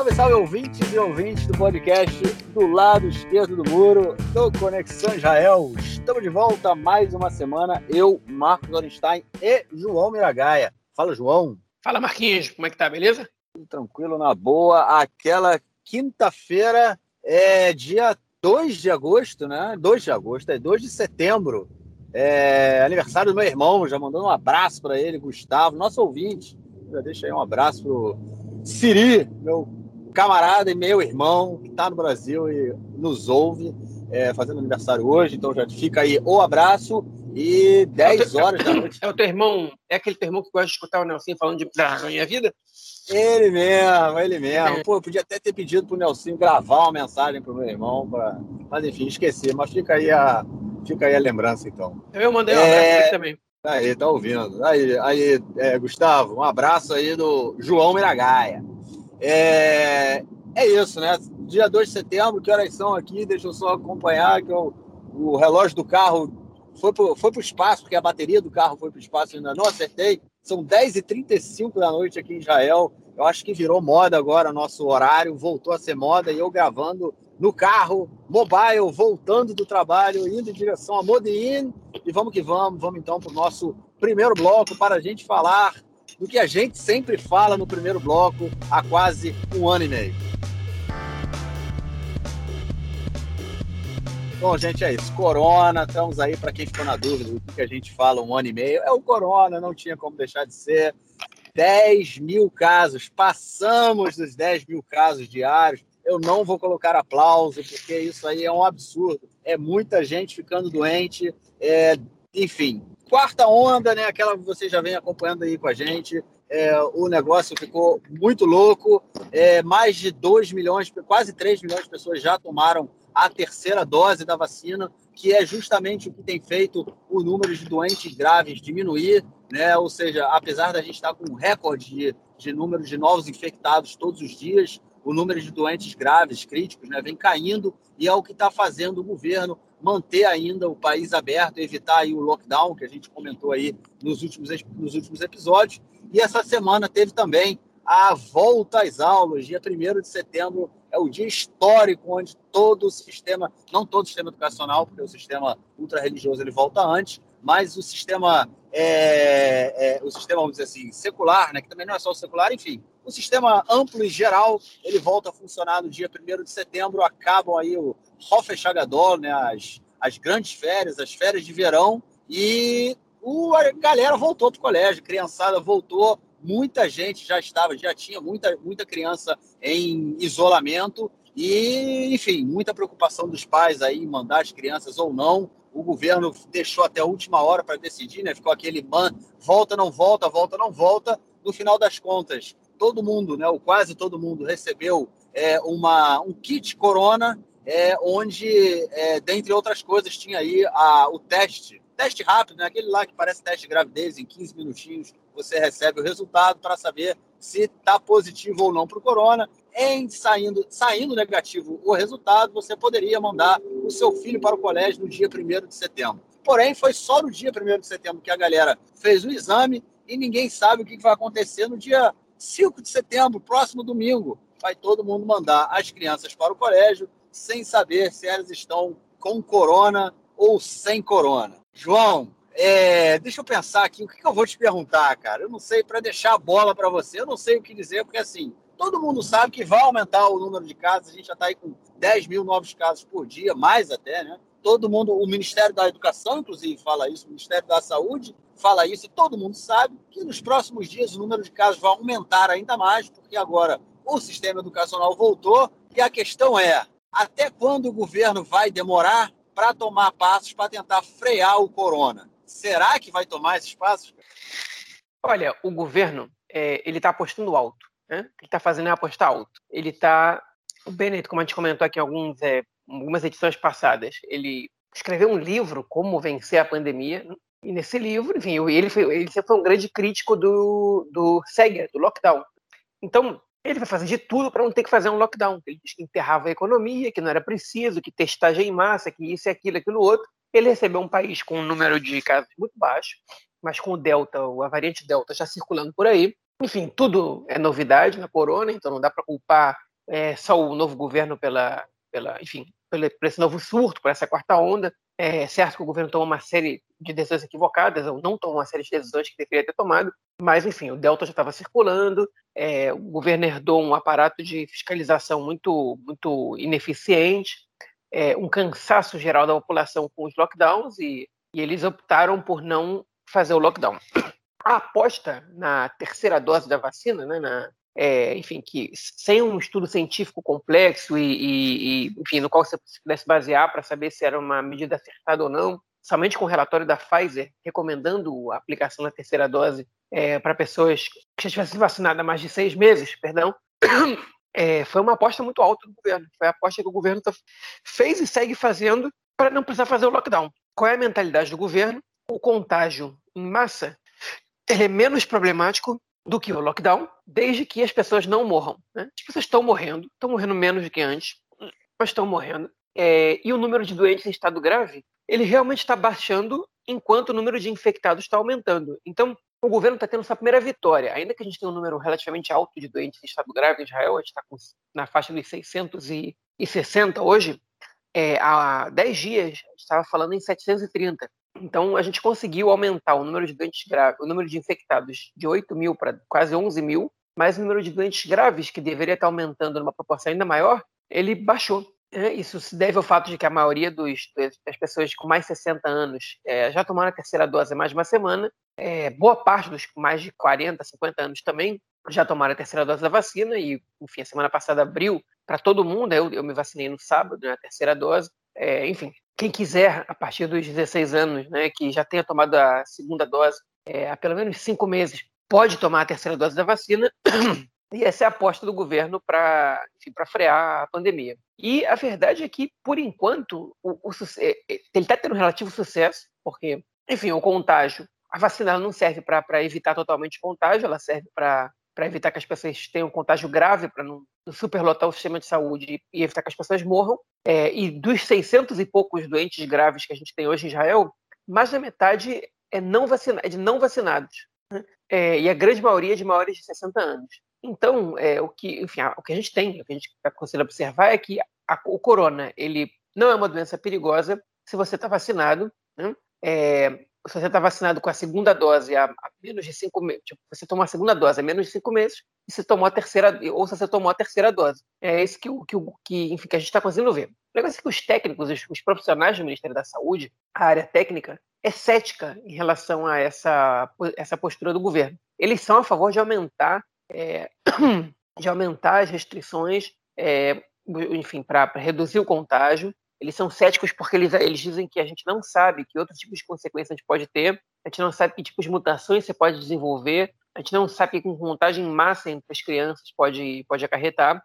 Salve, salve, ouvintes e ouvintes do podcast do lado esquerdo do muro, do Conexão Israel. Estamos de volta mais uma semana. Eu, Marcos Orenstein e João Miragaia. Fala, João. Fala, Marquinhos. Como é que tá? Beleza? Tudo tranquilo, na boa. Aquela quinta-feira é dia 2 de agosto, né? 2 de agosto, é 2 de setembro. É aniversário do meu irmão, já mandando um abraço para ele, Gustavo, nosso ouvinte. Já deixa aí um abraço pro Siri, meu camarada e meu irmão, que está no Brasil e nos ouve, é, fazendo aniversário hoje. Então já fica aí o abraço e 10 é horas da noite. É o teu irmão, é aquele teu irmão que gosta de escutar o Nelson falando de da minha vida? Ele mesmo, ele mesmo. É. Pô, eu podia até ter pedido pro Nelson gravar uma mensagem pro meu irmão, pra... mas enfim, esqueci. Mas fica aí a, fica aí a lembrança, então. Eu mandei um é... abraço também. Aí, tá ouvindo. Aí, aí é, Gustavo, um abraço aí do João Miragaia. É, é isso, né? Dia 2 de setembro, que horas são aqui? Deixa eu só acompanhar que eu, o relógio do carro foi para foi o espaço, porque a bateria do carro foi para o espaço, ainda não acertei. São 10h35 da noite aqui em Israel. Eu acho que virou moda agora nosso horário, voltou a ser moda, e eu gravando no carro, mobile, voltando do trabalho, indo em direção a Modin. E vamos que vamos, vamos então para o nosso primeiro bloco para a gente falar do que a gente sempre fala no primeiro bloco há quase um ano e meio. Bom, gente, é isso. Corona, estamos aí para quem ficou na dúvida do que a gente fala um ano e meio. É o Corona, não tinha como deixar de ser. 10 mil casos, passamos dos 10 mil casos diários. Eu não vou colocar aplauso, porque isso aí é um absurdo. É muita gente ficando doente. É, enfim, quarta onda, né? Aquela que você já vem acompanhando aí com a gente. É, o negócio ficou muito louco. É, mais de 2 milhões, quase 3 milhões de pessoas já tomaram a terceira dose da vacina, que é justamente o que tem feito o número de doentes graves diminuir, né? Ou seja, apesar da gente estar com um recorde de, de número de novos infectados todos os dias, o número de doentes graves, críticos, né, vem caindo e é o que está fazendo o governo manter ainda o país aberto, evitar aí o lockdown que a gente comentou aí nos últimos, nos últimos episódios. E essa semana teve também a volta às aulas, dia 1 de setembro é o dia histórico onde todo o sistema, não todo o sistema educacional, porque o sistema ultra-religioso ele volta antes, mas o sistema, é, é, o sistema, vamos dizer assim, secular, né, que também não é só o secular, enfim, o sistema amplo e geral, ele volta a funcionar no dia 1 de setembro, acabam aí o Hofesh Hagadol, né, as, as grandes férias, as férias de verão, e o, a galera voltou para o colégio, criançada voltou, muita gente já estava, já tinha muita, muita criança em isolamento, e, enfim, muita preocupação dos pais aí em mandar as crianças ou não. O governo deixou até a última hora para decidir, né? Ficou aquele man, volta, não volta, volta, não volta. No final das contas, todo mundo, né, ou quase todo mundo, recebeu é, uma, um kit corona, é, onde, é, dentre outras coisas, tinha aí a, o teste, teste rápido, né, aquele lá que parece teste de gravidez, em 15 minutinhos você recebe o resultado para saber se está positivo ou não para o corona. Em saindo, saindo negativo o resultado, você poderia mandar o seu filho para o colégio no dia 1 de setembro. Porém, foi só no dia 1 de setembro que a galera fez o exame e ninguém sabe o que vai acontecer no dia 5 de setembro, próximo domingo, vai todo mundo mandar as crianças para o colégio sem saber se elas estão com corona ou sem corona. João, é, deixa eu pensar aqui, o que, que eu vou te perguntar, cara? Eu não sei, para deixar a bola para você, eu não sei o que dizer, porque assim, todo mundo sabe que vai aumentar o número de casos, a gente já está aí com 10 mil novos casos por dia, mais até, né? Todo mundo, o Ministério da Educação, inclusive, fala isso, o Ministério da Saúde fala isso, e todo mundo sabe que nos próximos dias o número de casos vai aumentar ainda mais, porque agora o sistema educacional voltou, e a questão é, até quando o governo vai demorar para tomar passos para tentar frear o corona? Será que vai tomar esses passos? Olha, o governo é, ele está apostando alto. Né? Ele está fazendo é apostar alto. Ele está. O Bennett, como a gente comentou aqui em alguns, é, algumas edições passadas, ele escreveu um livro, Como Vencer a Pandemia, e nesse livro, enfim, ele, foi, ele sempre foi um grande crítico do, do Seger, do lockdown. Então, ele vai fazer de tudo para não ter que fazer um lockdown. Ele diz que enterrava a economia, que não era preciso, que testagem em massa, que isso, aquilo, aquilo outro. Ele recebeu um país com um número de casos muito baixo, mas com o Delta, a variante Delta já circulando por aí. Enfim, tudo é novidade na corona, então não dá para culpar é, só o novo governo pela, pela enfim, por esse novo surto, por essa quarta onda. É certo que o governo tomou uma série de decisões equivocadas, ou não tomou uma série de decisões que deveria ter tomado, mas, enfim, o Delta já estava circulando, é, o governo herdou um aparato de fiscalização muito, muito ineficiente, é, um cansaço geral da população com os lockdowns, e, e eles optaram por não fazer o lockdown. A aposta na terceira dose da vacina, né, na, é, enfim, que sem um estudo científico complexo e, e, e enfim, no qual você pudesse basear para saber se era uma medida acertada ou não, somente com o relatório da Pfizer recomendando a aplicação da terceira dose é, para pessoas que já tivessem vacinado há mais de seis meses, perdão, é, foi uma aposta muito alta do governo. Foi a aposta que o governo tá, fez e segue fazendo para não precisar fazer o lockdown. Qual é a mentalidade do governo? O contágio em massa é menos problemático do que o lockdown, desde que as pessoas não morram. Né? As pessoas estão morrendo, estão morrendo menos do que antes, mas estão morrendo. É, e o número de doentes em estado grave, ele realmente está baixando enquanto o número de infectados está aumentando. Então, o governo está tendo sua primeira vitória. Ainda que a gente tenha um número relativamente alto de doentes em estado grave em Israel, a gente está na faixa dos 660 hoje, é, há 10 dias a gente estava falando em 730. Então, a gente conseguiu aumentar o número de doentes graves, o número de infectados de 8 mil para quase 11 mil, mas o número de doentes graves, que deveria estar aumentando numa proporção ainda maior, ele baixou. É, isso se deve ao fato de que a maioria dos, das pessoas com mais de 60 anos é, já tomaram a terceira dose há mais de uma semana. É, boa parte dos com mais de 40, 50 anos também já tomaram a terceira dose da vacina. E, enfim, a semana passada abriu para todo mundo. Eu, eu me vacinei no sábado, na né, terceira dose. É, enfim, quem quiser, a partir dos 16 anos, né, que já tenha tomado a segunda dose é, há pelo menos cinco meses, pode tomar a terceira dose da vacina. E essa é a aposta do governo para frear a pandemia. E a verdade é que, por enquanto, o, o é, é, ele está tendo um relativo sucesso, porque, enfim, o contágio, a vacina não serve para evitar totalmente o contágio, ela serve para evitar que as pessoas tenham contágio grave, para não, superlotar o sistema de saúde e evitar que as pessoas morram. É, e dos 600 e poucos doentes graves que a gente tem hoje em Israel, mais da metade é, não vacina, é de não vacinados. Né? É, e a grande maioria é de maiores de 60 anos. Então, é, o, que, enfim, o que a gente tem, o que a gente está conseguindo observar é que a, o corona ele não é uma doença perigosa se você está vacinado. Né? É, se você está vacinado com a segunda dose há, menos de cinco meses, tipo, você tomou a segunda dose há menos de cinco meses, e você tomou a terceira, ou se você tomou a terceira dose. É isso que, que, que, enfim, que a gente está conseguindo ver. O negócio é que os técnicos, os, os, profissionais do Ministério da Saúde, a área técnica, é cética em relação a essa, essa postura do governo. Eles são a favor de aumentar é, de aumentar as restrições, é, enfim, para reduzir o contágio. Eles são céticos porque eles, eles dizem que a gente não sabe que outros tipos de consequências a gente pode ter, a gente não sabe que tipos de mutações você pode desenvolver, a gente não sabe que com contagem em massa entre as crianças pode, pode acarretar.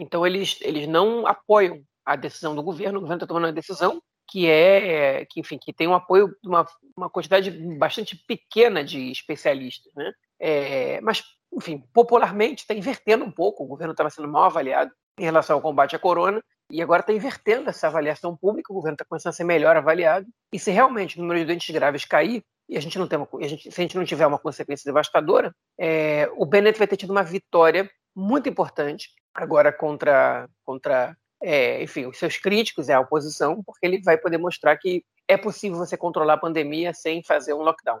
Então, eles, eles não apoiam a decisão do governo, o governo está tomando uma decisão que é, que, enfim, que tem um apoio de uma, uma quantidade bastante pequena de especialistas, né? É, mas enfim, popularmente está invertendo um pouco. O governo estava sendo mal avaliado em relação ao combate à corona e agora está invertendo essa avaliação pública. O governo está começando a ser melhor avaliado. E se realmente o número de doentes graves cair e a gente não tem uma, a gente, se a gente não tiver uma consequência devastadora, é, o Bennett vai ter tido uma vitória muito importante agora contra contra é, enfim, os seus críticos, é a oposição, porque ele vai poder mostrar que é possível você controlar a pandemia sem fazer um lockdown.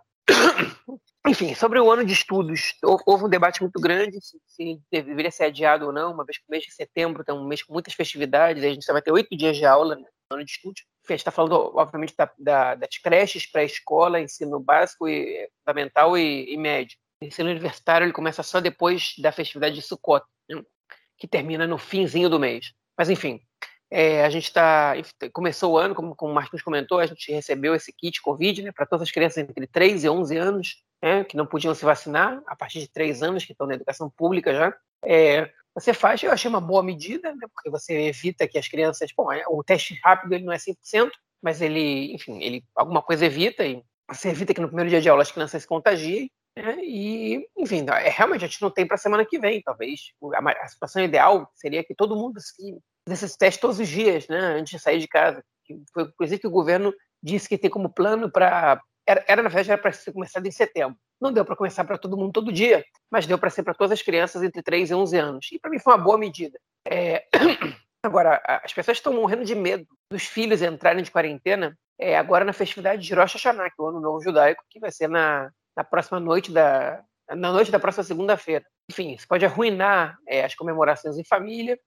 Enfim, sobre o ano de estudos, houve um debate muito grande se, deveria ser adiado ou não, uma vez que o mês de setembro tem um mês com muitas festividades, a gente vai ter oito dias de aula no ano de estudos. A gente está falando, obviamente, da, da, das creches, pré-escola, ensino básico, e, fundamental e, e médio. O ensino universitário ele começa só depois da festividade de Sukkot, né, que termina no finzinho do mês. Mas, enfim, é, a gente está. Começou o ano, como, como o Martins comentou, a gente recebeu esse kit Covid né, para todas as crianças entre 3 e 11 anos, né, que não podiam se vacinar, a partir de 3 anos, que estão na educação pública já. É, você faz, eu achei uma boa medida, né, porque você evita que as crianças. Bom, é, o teste rápido ele não é 100%, mas ele, enfim, ele alguma coisa evita, e você evita que no primeiro dia de aula as crianças se contagiem. Né, e, enfim, é, realmente a gente não tem para a semana que vem, talvez. A, a situação ideal seria que todo mundo se desses testes todos os dias, né, antes de sair de casa. Foi inclusive que o governo disse que tem como plano para era, era na verdade, era para ser começado em setembro. Não deu para começar para todo mundo todo dia, mas deu para ser para todas as crianças entre 3 e 11 anos. E para mim foi uma boa medida. É... Agora, as pessoas estão morrendo de medo dos filhos entrarem de quarentena é, agora na festividade de Rosh Hashanah, que é o Ano Novo Judaico, que vai ser na, na próxima noite da na noite da próxima segunda-feira. Enfim, isso pode arruinar é, as comemorações em família,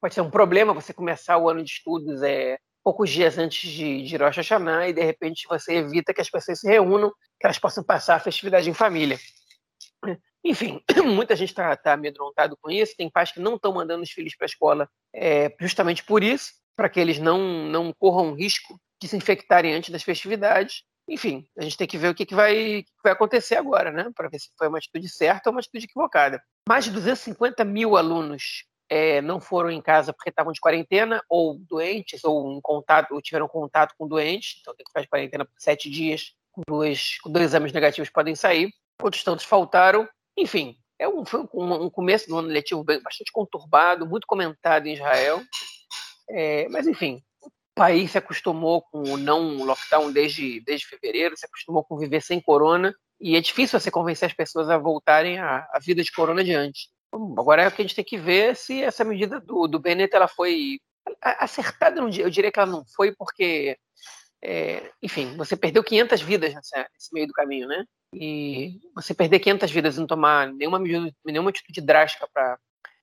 pode ser um problema você começar o ano de estudos é, poucos dias antes de, de Rosh Hashanah e de repente você evita que as pessoas se reúnam, que elas possam passar a festividade em família. Enfim, muita gente está tá amedrontado com isso. Tem pais que não estão mandando os filhos para a escola é, justamente por isso, para que eles não, não corram risco de se infectarem antes das festividades. Enfim, a gente tem que ver o que, que, vai, que vai acontecer agora, né? Para ver se foi uma atitude certa ou uma atitude equivocada. Mais de 250 mil alunos é, não foram em casa porque estavam de quarentena, ou doentes, ou em contato, ou tiveram contato com doentes, então tem que fazer quarentena por sete dias, com dois, com dois exames negativos podem sair. Outros tantos faltaram. Enfim, é um, foi um, um começo do ano letivo bastante conturbado, muito comentado em Israel. É, mas, enfim, o país se acostumou com o não lockdown desde, desde fevereiro, se acostumou com viver sem corona, e é difícil você convencer as pessoas a voltarem à, à vida de corona de antes. Agora é o que a gente tem que ver se essa medida do, do Bennett ela foi acertada. Eu diria que ela não foi porque, é, enfim, você perdeu 500 vidas nessa, nesse meio do caminho, né? E você perder 500 vidas e não tomar nenhuma medida, nenhuma atitude drástica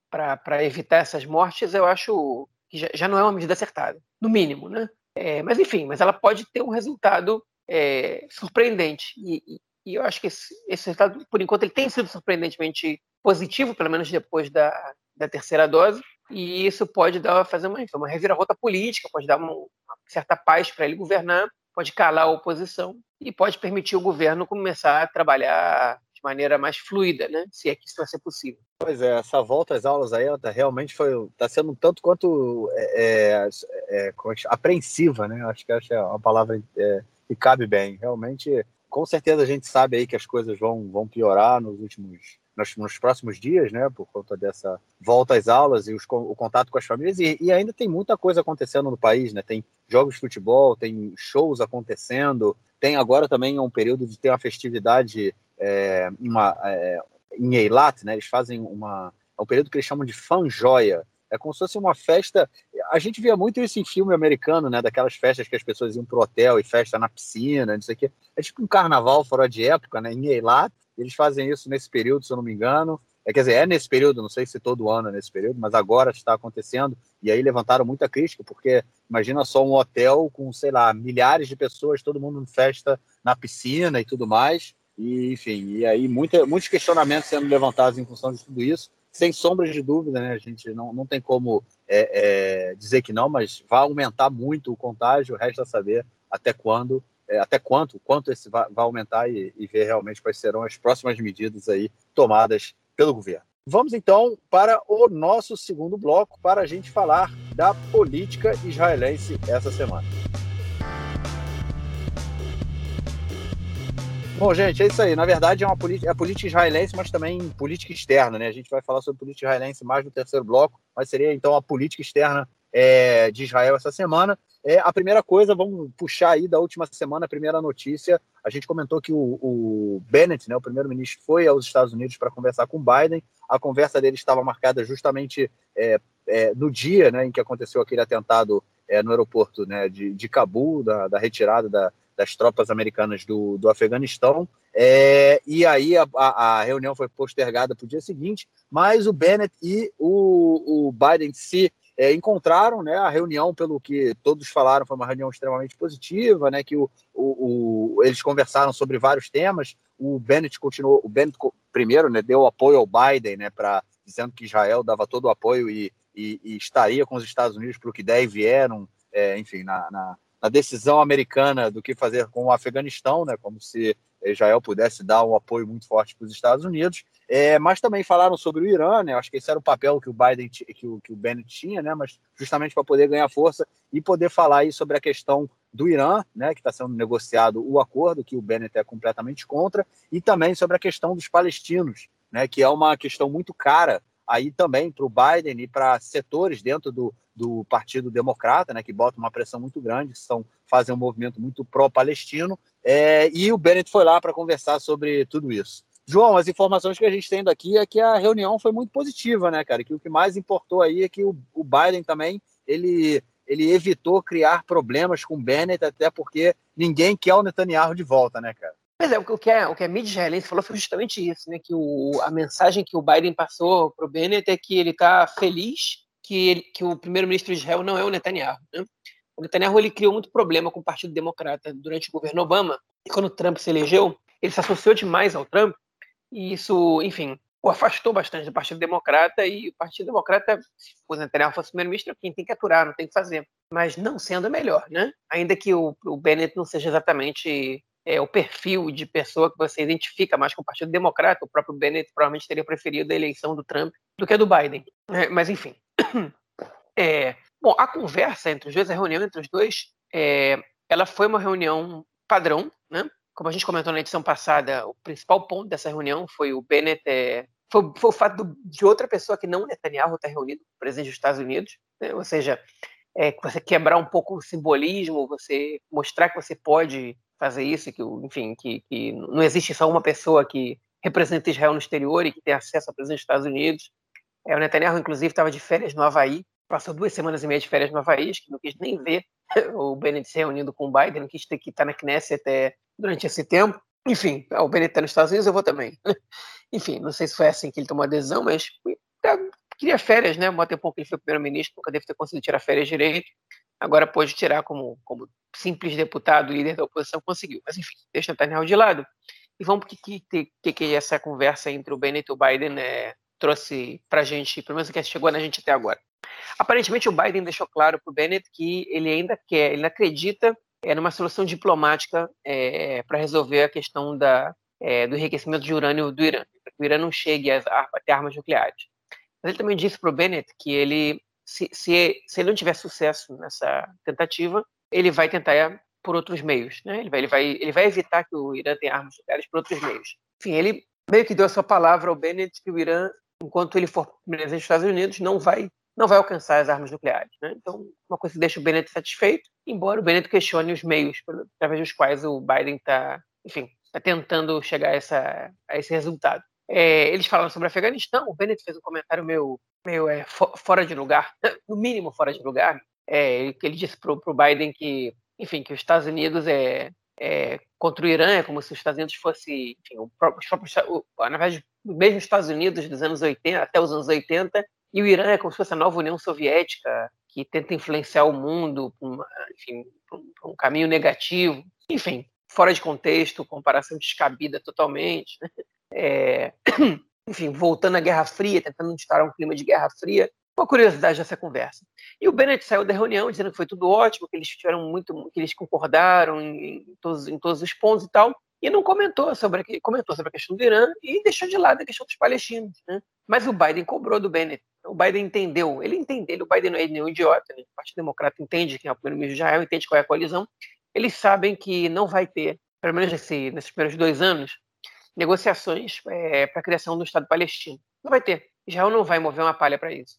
para evitar essas mortes, eu acho que já, já, não é uma medida acertada, no mínimo, né? É, mas enfim, mas ela pode ter um resultado é, surpreendente. E, e eu acho que esse, esse, resultado, por enquanto, ele tem sido surpreendentemente positivo, pelo menos depois da, da terceira dose, e isso pode dar, fazer uma, uma reviravolta política, pode dar uma, uma certa paz para ele governar, pode calar a oposição e pode permitir o governo começar a trabalhar de maneira mais fluida, né? se é que isso vai ser possível. Pois é, essa volta às aulas aí tá, realmente foi está sendo um tanto quanto é, é, é, apreensiva, né? Acho que essa é uma palavra é, que cabe bem. Realmente com certeza a gente sabe aí que as coisas vão, vão piorar nos últimos nos, nos próximos dias, né, por conta dessa volta às aulas e os, o contato com as famílias e, e, ainda tem muita coisa acontecendo no país, né? Tem jogos de futebol, tem shows acontecendo, tem agora também um período de ter uma festividade é, uma, é, em Eilat, né? Eles fazem uma é um período que eles chamam de fanjoia, é como se fosse uma festa. A gente via muito isso em filme americano, né? Daquelas festas que as pessoas iam pro hotel e festa na piscina, não sei o quê. É tipo um carnaval fora de época, né? Em Eilat. Eles fazem isso nesse período, se eu não me engano. É, quer dizer, é nesse período, não sei se todo ano é nesse período, mas agora está acontecendo. E aí levantaram muita crítica, porque imagina só um hotel com, sei lá, milhares de pessoas, todo mundo em festa na piscina e tudo mais. E, enfim, e aí muita, muitos questionamentos sendo levantados em função de tudo isso sem sombra de dúvida, né? A gente não, não tem como é, é, dizer que não, mas vai aumentar muito o contágio, resta saber até quando, é, até quanto, quanto esse vai, vai aumentar e, e, ver realmente quais serão as próximas medidas aí tomadas pelo governo. Vamos então para o nosso segundo bloco para a gente falar da política israelense essa semana. Bom, gente, é isso aí. Na verdade, é uma política, é política israelense, mas também política externa, né? A gente vai falar sobre política israelense mais no terceiro bloco, mas seria então a política externa é, de Israel essa semana. É, a primeira coisa, vamos puxar aí da última semana, a primeira notícia. A gente comentou que o, o Bennett, né, o primeiro-ministro, foi aos Estados Unidos para conversar com Biden. A conversa dele estava marcada justamente é, é, no dia né, em que aconteceu aquele atentado é, no aeroporto né, de, de Cabul, da, da retirada da, das tropas americanas do, do Afeganistão. É, e aí a, a, reunião foi postergada para o dia seguinte, mas o Bennett e o, o Biden se é, encontraram, né? A reunião, pelo que todos falaram, foi uma reunião extremamente positiva, né? Que o, o, o eles conversaram sobre vários temas. O Bennett continuou, o Bennett primeiro, né? Deu apoio ao Biden, né? Para dizendo que Israel dava todo o apoio e, e, e estaria com os Estados Unidos para o que der e vieram, é, enfim, na, na na decisão americana do que fazer com o Afeganistão, né, como se Israel pudesse dar um apoio muito forte para os Estados Unidos, é, mas também falaram sobre o Irã, né, acho que esse era o papel que o Biden, que o, que o Bennett tinha, né, mas justamente para poder ganhar força e poder falar aí sobre a questão do Irã, né, que está sendo negociado o acordo, que o Bennett é completamente contra, e também sobre a questão dos palestinos, né, que é uma questão muito cara aí também para o Biden e para setores dentro do, do Partido Democrata, né, que botam uma pressão muito grande, são, fazem um movimento muito pró-palestino, é, e o Bennett foi lá para conversar sobre tudo isso. João, as informações que a gente tem daqui é que a reunião foi muito positiva, né, cara? Que o que mais importou aí é que o, o Biden também ele, ele evitou criar problemas com o Bennett, até porque ninguém quer o Netanyahu de volta, né, cara? Pois é, o que, é, o que a mídia israelense falou foi justamente isso, né? Que o, a mensagem que o Biden passou para o Bennett é que ele está feliz que, ele, que o primeiro-ministro de Israel não é o Netanyahu. Né? O Netanyahu ele criou muito problema com o Partido Democrata durante o governo Obama. E quando o Trump se elegeu, ele se associou demais ao Trump e isso, enfim, o afastou bastante do Partido Democrata e o Partido Democrata, se o Netanyahu fosse primeiro-ministro, quem tem que aturar, não tem que fazer. Mas não sendo melhor, né? Ainda que o, o Bennett não seja exatamente é, o perfil de pessoa que você identifica mais com o Partido Democrata, o próprio Bennett provavelmente teria preferido a eleição do Trump do que a do Biden. É, mas, enfim. É, bom, a conversa entre os dois, a reunião entre os dois, é, ela foi uma reunião padrão, né? como a gente comentou na edição passada, o principal ponto dessa reunião foi o Bennett. É, foi, foi, o fato do, de outra pessoa que não Netanyahu estar reunido, o presidente dos Estados Unidos, né? ou seja, é, você quebrar um pouco o simbolismo, você mostrar que você pode fazer isso, que, enfim, que, que não existe só uma pessoa que representa Israel no exterior e que tem acesso ao presidente dos Estados Unidos. É, o Netanyahu, inclusive, estava de férias no Havaí, passou duas semanas e meia de férias no Havaí, que não quis nem ver o Bennett se reunindo com o Biden, não quis ter que estar na Knesset até durante esse tempo. Enfim, o Bennett está nos Estados Unidos, eu vou também. Enfim, não sei se foi assim que ele tomou a decisão, mas é, queria férias, né? Um tempo que ele foi primeiro-ministro, nunca deve ter conseguido tirar férias direito. Agora pode tirar como, como simples deputado, líder da oposição, conseguiu. Mas enfim, deixa o Netanyahu de lado. E vamos o que, que, que, essa conversa entre o Bennett e o Biden é, trouxe para a gente, pelo menos que chegou na gente até agora. Aparentemente, o Biden deixou claro para o Bennett que ele ainda quer, ele acredita é, numa solução diplomática é, para resolver a questão da, é, do enriquecimento de urânio do Irã, para que o Irã não chegue a, a ter armas nucleares. Mas ele também disse para o Bennett que ele, se, se, se, ele não tiver sucesso nessa tentativa, ele vai tentar por outros meios. Né? Ele, vai, ele, vai, ele vai evitar que o Irã tenha armas nucleares por outros meios. Enfim, ele meio que deu a sua palavra ao Bennett que o Irã, enquanto ele for presidente dos Estados Unidos, não vai não vai alcançar as armas nucleares. Né? Então, uma coisa que deixa o Bennett satisfeito, embora o Bennett questione os meios através dos quais o Biden está, enfim, está tentando chegar a, essa, a esse resultado. É, eles falaram sobre Afeganistão, o Bennett fez um comentário meio, meio é, fora de lugar, no mínimo fora de lugar, é, ele disse para o Biden que, enfim, que os Estados Unidos é, é, contra o Irã é como se os Estados Unidos fosse, enfim, o, na verdade, mesmo os Estados Unidos dos anos 80, até os anos 80, e o Irã é como se fosse a nova União Soviética, que tenta influenciar o mundo para um, um, caminho negativo. Enfim, fora de contexto, comparação descabida totalmente. Né? É, enfim, voltando à Guerra Fria, tentando instaurar um clima de Guerra Fria. Uma curiosidade dessa conversa. E o Bennett saiu da reunião dizendo que foi tudo ótimo, que eles tiveram muito, que eles concordaram em, em, todos, em todos os pontos e tal e não comentou sobre, comentou sobre a questão do Irã e deixou de lado a questão dos palestinos. Né? Mas o Biden cobrou do Bennett. O Biden entendeu, ele entendeu, o Biden não é nenhum idiota, né? o Partido Democrata entende quem é o primeiro-ministro de Israel, entende qual é a coalizão. Eles sabem que não vai ter, pelo menos nesse, nesses primeiros dois anos, negociações é, para a criação do Estado palestino. Não vai ter. Israel não vai mover uma palha para isso.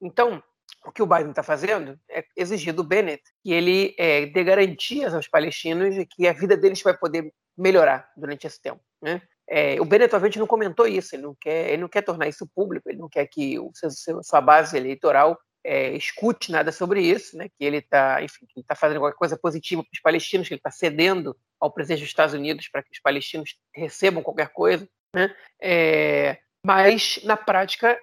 Então, o que o Biden está fazendo é exigir do Bennett que ele é, dê garantias aos palestinos de que a vida deles vai poder melhorar durante esse tempo. Né? É, o Bennett, obviamente, não comentou isso, ele não, quer, ele não quer tornar isso público, ele não quer que o, sua base eleitoral é, escute nada sobre isso, né? que ele está tá fazendo alguma coisa positiva para os palestinos, que ele está cedendo ao presidente dos Estados Unidos para que os palestinos recebam qualquer coisa. Né? É, mas, na prática,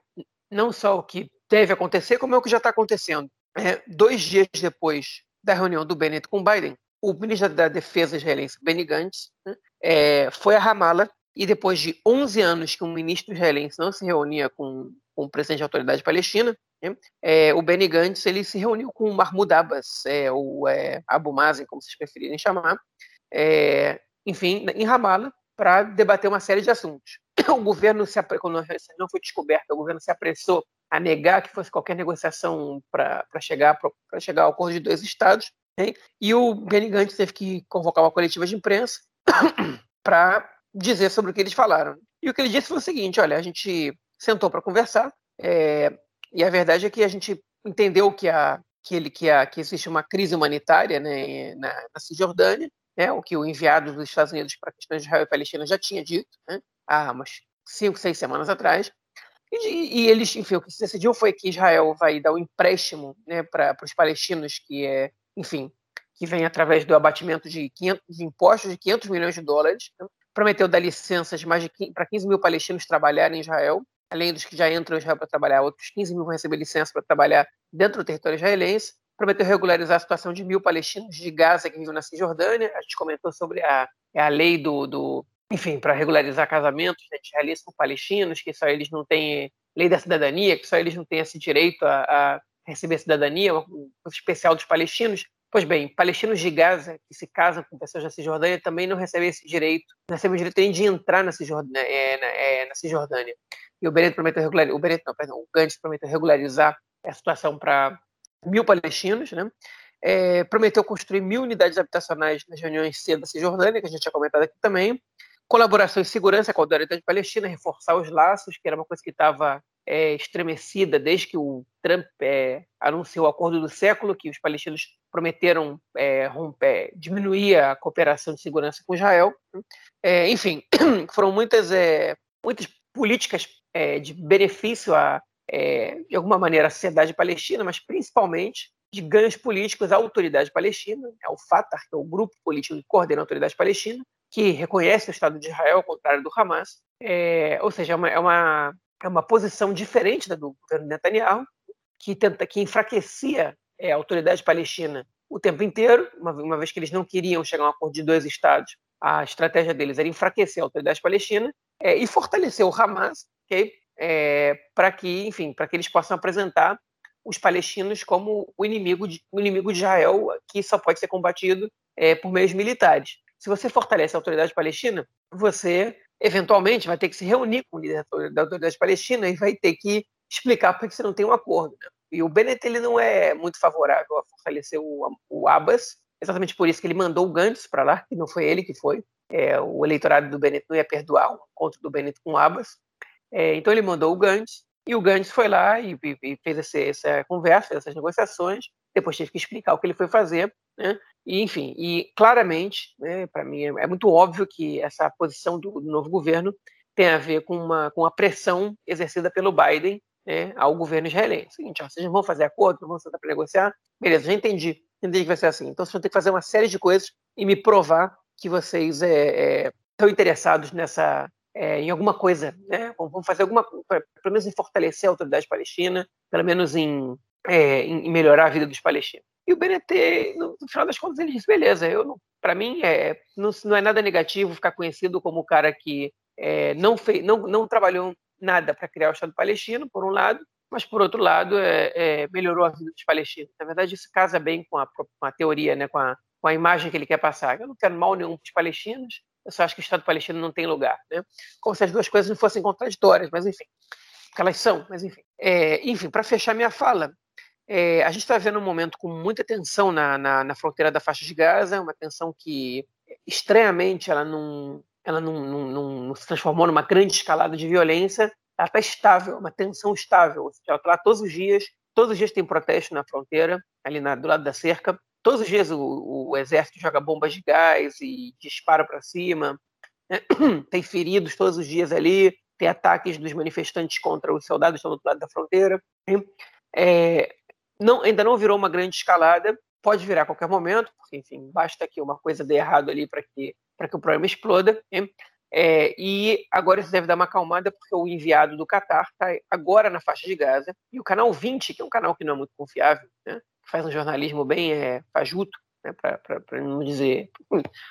não só o que deve acontecer, como é o que já está acontecendo. É, dois dias depois da reunião do Bennett com Biden, o ministro da Defesa israelense, Benny Gantz, né, é, foi a Ramallah e depois de 11 anos que um ministro israelense não se reunia com, com o presidente da autoridade palestina, né, é, o Benny Gantz ele se reuniu com o Mahmoud Abbas, é, ou é, Abu Mazen, como vocês preferirem chamar, é, enfim, em Ramallah, para debater uma série de assuntos. O governo, se, quando não foi descoberta, o governo se apressou a negar que fosse qualquer negociação para chegar, chegar ao acordo de dois estados, e o Benny Gantz teve que convocar uma coletiva de imprensa para dizer sobre o que eles falaram. E o que ele disse foi o seguinte: olha, a gente sentou para conversar, É, e a verdade é que a gente entendeu que, a, que, ele, que, a, que existe uma crise humanitária né, na, na Cisjordânia, né, o que o enviado dos Estados Unidos para questões de Israel e Palestina já tinha dito né, há umas cinco, seis semanas atrás. E, e, eles, enfim, o que se decidiu foi que Israel vai dar um empréstimo né, para os palestinos, que é, enfim, que vem através do abatimento de, 500, de impostos de 500 milhões de dólares. Né? Prometeu dar licenças para 15 mil palestinos trabalharem em Israel, além dos que já entram em Israel para trabalhar, outros 15 mil vão receber licença para trabalhar dentro do território israelense. Prometeu regularizar a situação de mil palestinos de Gaza que vivem na Cisjordânia. A gente comentou sobre a, a lei do, do enfim, para regularizar casamentos né, de israelenses com palestinos, que só eles não têm lei da cidadania, que só eles não têm esse direito a, a receber cidadania, coisa especial dos palestinos. Pois bem, palestinos de Gaza que se casam com pessoas da Cisjordânia também não recebem esse direito, não recebem o direito nem de entrar na Cisjordânia. É, na, é, na Cisjordânia. E o Bennett prometeu regularizar, o Bennett, não, perdão, o Gantz prometeu regularizar a situação para mil palestinos, né? É, prometeu construir mil unidades habitacionais nas reuniões C da Cisjordânia, que a gente tinha comentado aqui também, colaboração e segurança com a autoridade palestina, reforçar os laços, que era uma coisa que estava é, estremecida desde que o Trump é, anunciou o acordo do século, que os palestinos prometeram é, romper, diminuir a cooperação de segurança com Israel. É, enfim, foram muitas, é, muitas políticas é, de benefício a, de alguma maneira, à sociedade palestina, mas principalmente de ganhos políticos à autoridade palestina, ao Fatah, que é o grupo político que coordena a autoridade palestina, que reconhece o Estado de Israel, ao contrário do Hamas. É, ou seja, é uma, é, uma, é uma posição diferente da do governo Netanyahu, que, tenta, que enfraquecia é, a autoridade palestina o tempo inteiro, uma, uma, vez que eles não queriam chegar a um acordo de dois estados, a estratégia deles era enfraquecer a autoridade palestina é, e fortalecer o Hamas, okay? É, para que, enfim, para que eles possam apresentar os palestinos como o inimigo de, o inimigo de Israel que só pode ser combatido é, por meios militares se você fortalece a autoridade palestina, você eventualmente vai ter que se reunir com o líder da autoridade palestina e vai ter que explicar por que você não tem um acordo. Né? E o Bennett ele não é muito favorável a fortalecer o, o Abbas, exatamente por isso que ele mandou o Gantz para lá, que não foi ele que foi. É, o eleitorado do Bennett não ia perdoar o encontro do Bennett com o Abbas. É, então ele mandou o Gantz, e o Gantz foi lá e, e, e fez essa, essa conversa, essas negociações, depois teve que explicar o que ele foi fazer, né? E, enfim, e claramente, né, para mim, é, é, muito óbvio que essa posição do, do, novo governo tem a ver com uma, com a pressão exercida pelo Biden né, ao governo israelense. Seguinte, ó, vocês não vão fazer acordo, não vão sentar para negociar? Beleza, já entendi. Entendi que vai ser assim. Então vocês vão ter que fazer uma série de coisas e me provar que vocês é, é, estão interessados nessa, é, em alguma coisa, né? Vamos fazer alguma pelo menos em fortalecer a autoridade palestina, pelo menos em, é, em melhorar a vida dos palestinos. E o BNT, no, final das contas, ele disse: beleza, eu para mim é, não, não, é nada negativo ficar conhecido como o cara que é, não, fez, não, não trabalhou nada para criar o Estado palestino, por um lado, mas por outro lado é, é, melhorou a vida dos palestinos. Na verdade, isso casa bem com a, com a teoria, né, com, a, com a imagem que ele quer passar. Eu não quero mal nenhum para os palestinos, eu só acho que o Estado palestino não tem lugar. Né? Como se as duas coisas não fossem contraditórias, mas enfim, que elas são, mas enfim. É, enfim, para fechar minha fala, é, a gente está vendo um momento com muita tensão na, na, na, fronteira da faixa de Gaza, uma tensão que, estranhamente, ela não, ela não, não, não, não se transformou numa grande escalada de violência, ela está estável, uma tensão estável, ou seja, ela está lá todos os dias, todos os dias tem protesto na fronteira, ali na, do lado da cerca, todos os dias o, o exército joga bombas de gás e dispara para cima, né? tem feridos todos os dias ali, tem ataques dos manifestantes contra os soldados que estão do outro lado da fronteira. É, não, ainda não virou uma grande escalada, pode virar a qualquer momento, porque, enfim, basta que uma coisa dê errado ali para que, que o problema exploda. É, e agora isso deve dar uma acalmada, porque o enviado do Catar está agora na faixa de Gaza, e o canal 20, que é um canal que não é muito confiável, né, faz um jornalismo bem é, fajuto, né, para não dizer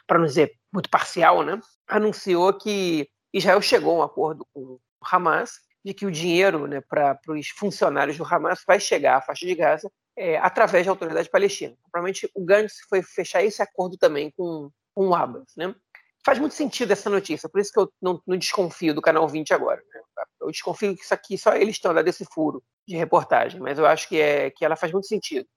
para não dizer muito parcial, né, anunciou que Israel chegou a um acordo com o Hamas de que o dinheiro né, para os funcionários do Hamas vai chegar à faixa de Gaza é, através da autoridade palestina. Provavelmente o Gantz foi fechar esse acordo também com, com o Abbas. Né? Faz muito sentido essa notícia, por isso que eu não, não desconfio do Canal 20 agora. Né? Eu desconfio que isso aqui só eles estão lá desse furo de reportagem, mas eu acho que, é, que ela faz muito sentido.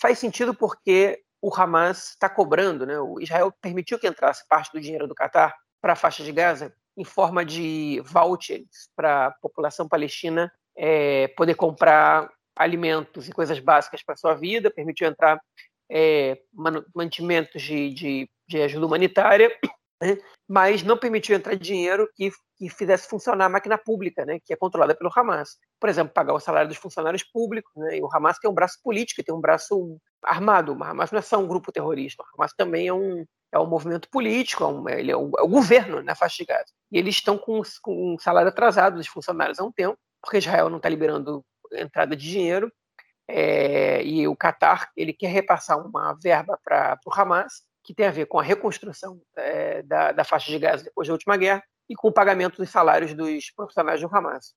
Faz sentido porque o Hamas está cobrando, né? o Israel permitiu que entrasse parte do dinheiro do Catar para a faixa de Gaza em forma de vouchers para a população palestina é, poder comprar alimentos e coisas básicas para sua vida, permitiu entrar é, mantimentos de, de, de, ajuda humanitária, né? mas não permitiu entrar dinheiro que, que fizesse funcionar a máquina pública, né? que é controlada pelo Hamas. Por exemplo, pagar o salário dos funcionários públicos, né? e o Hamas tem um braço político, tem um braço armado. O Hamas não é só um grupo terrorista, o Hamas também é um, é um movimento político, é, um, é, o, é o governo na faixa de Gaza. E eles estão com, com um salário atrasado dos funcionários há um tempo, porque Israel não está liberando entrada de dinheiro, é, e o Qatar ele quer repassar uma verba para o Hamas, que tem a ver com a reconstrução é, da, da faixa de Gaza depois da última guerra e com o pagamento dos salários dos profissionais do Hamas.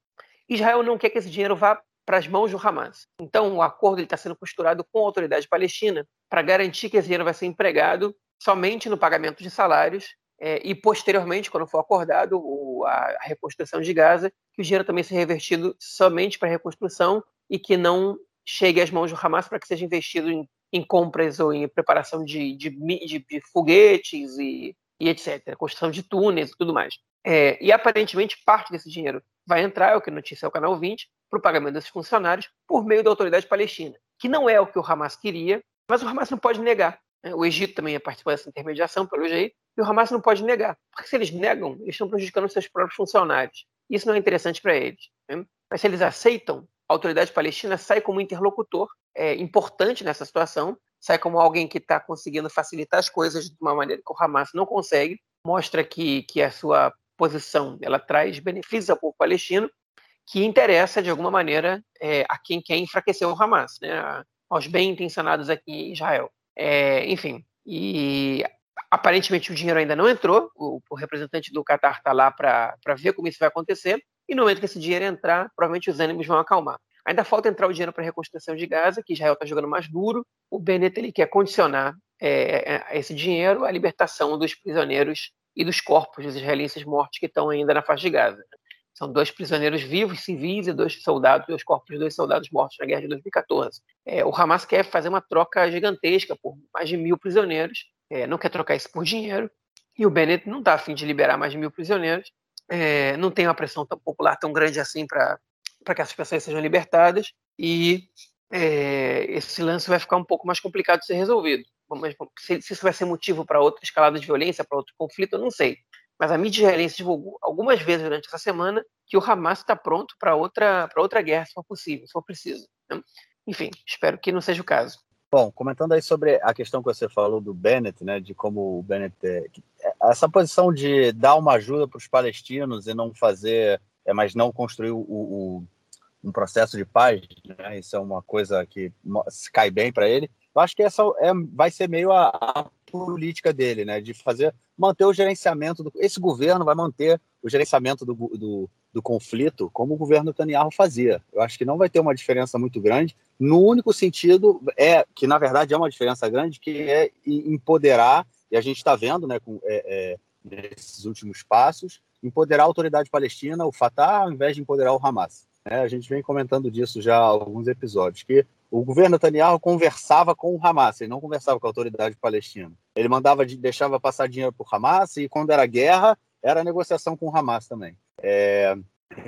Israel não quer que esse dinheiro vá para as mãos do Hamas. Então, o acordo está sendo costurado com a autoridade palestina para garantir que esse dinheiro vai ser empregado somente no pagamento de salários é, e, posteriormente, quando for acordado o, a, a, reconstrução de Gaza, que o dinheiro também seja revertido somente para a reconstrução e que não chegue às mãos do Hamas para que seja investido em, em compras ou em preparação de, de, de, de foguetes e, e, etc., construção de túneis e tudo mais. É, e aparentemente parte desse dinheiro vai entrar, é o que notícia é o canal 20, para o pagamento desses funcionários por meio da autoridade palestina, que não é o que o Hamas queria, mas o Hamas não pode negar. Né? O Egito também é participar dessa intermediação, pelo jeito, e o Hamas não pode negar. Porque se eles negam, eles estão prejudicando seus próprios funcionários. Isso não é interessante para eles. Né? Mas se eles aceitam, a autoridade palestina sai como interlocutor é, importante nessa situação, sai como alguém que está conseguindo facilitar as coisas de uma maneira que o Hamas não consegue, mostra que, que a sua posição ela traz benefícios ao povo palestino, que interessa de alguma maneira é, a quem quer enfraquecer o Hamas, né? aos bem intencionados aqui em Israel. É, enfim, e aparentemente o dinheiro ainda não entrou, o, o representante do Qatar está lá para ver como isso vai acontecer, e no momento que esse dinheiro entrar, provavelmente os ânimos vão acalmar. Ainda falta entrar o dinheiro para a reconstrução de Gaza, que Israel está jogando mais duro. O Bennett ele quer condicionar é, é, esse dinheiro à libertação dos prisioneiros e dos corpos dos israelenses mortos que estão ainda na faixa de Gaza. São dois prisioneiros vivos, civis, e dois soldados, dois corpos de dois soldados mortos na guerra de 2014. É, o Hamas quer fazer uma troca gigantesca por mais de mil prisioneiros, é, não quer trocar isso por dinheiro, e o Bennett não está afim de liberar mais de mil prisioneiros, é, não tem uma pressão tão popular tão grande assim para que essas pessoas sejam libertadas, e é, esse lance vai ficar um pouco mais complicado de ser resolvido. Mas, se, se isso vai ser motivo para outra escalada de violência, para outro conflito, eu não sei. Mas a mídia israelense divulgou algumas vezes durante essa semana que o Hamas está pronto para outra, outra guerra, se for possível, se for preciso. Né? Enfim, espero que não seja o caso. Bom, comentando aí sobre a questão que você falou do Bennett, né, de como o Bennett é, essa posição de dar uma ajuda para os palestinos e não fazer, é, mas não construir o, o, um processo de paz, né, isso é uma coisa que cai bem para ele. Eu acho que essa é, vai ser meio a, a política dele, né, de fazer manter o gerenciamento do, esse governo vai manter o gerenciamento do, do, do, conflito como o governo Netanyahu fazia. Eu acho que não vai ter uma diferença muito grande. No único sentido é que na verdade é uma diferença grande que é empoderar e a gente está vendo, né, com, é, é, nesses últimos passos, empoderar a autoridade palestina, o Fatah, ao invés de empoderar o Hamas. É, a gente vem comentando disso já há alguns episódios, que o governo Netanyahu conversava com o Hamas, ele não conversava com a autoridade palestina. Ele mandava, deixava passar dinheiro para o Hamas e quando era guerra, era negociação com o Hamas também. É,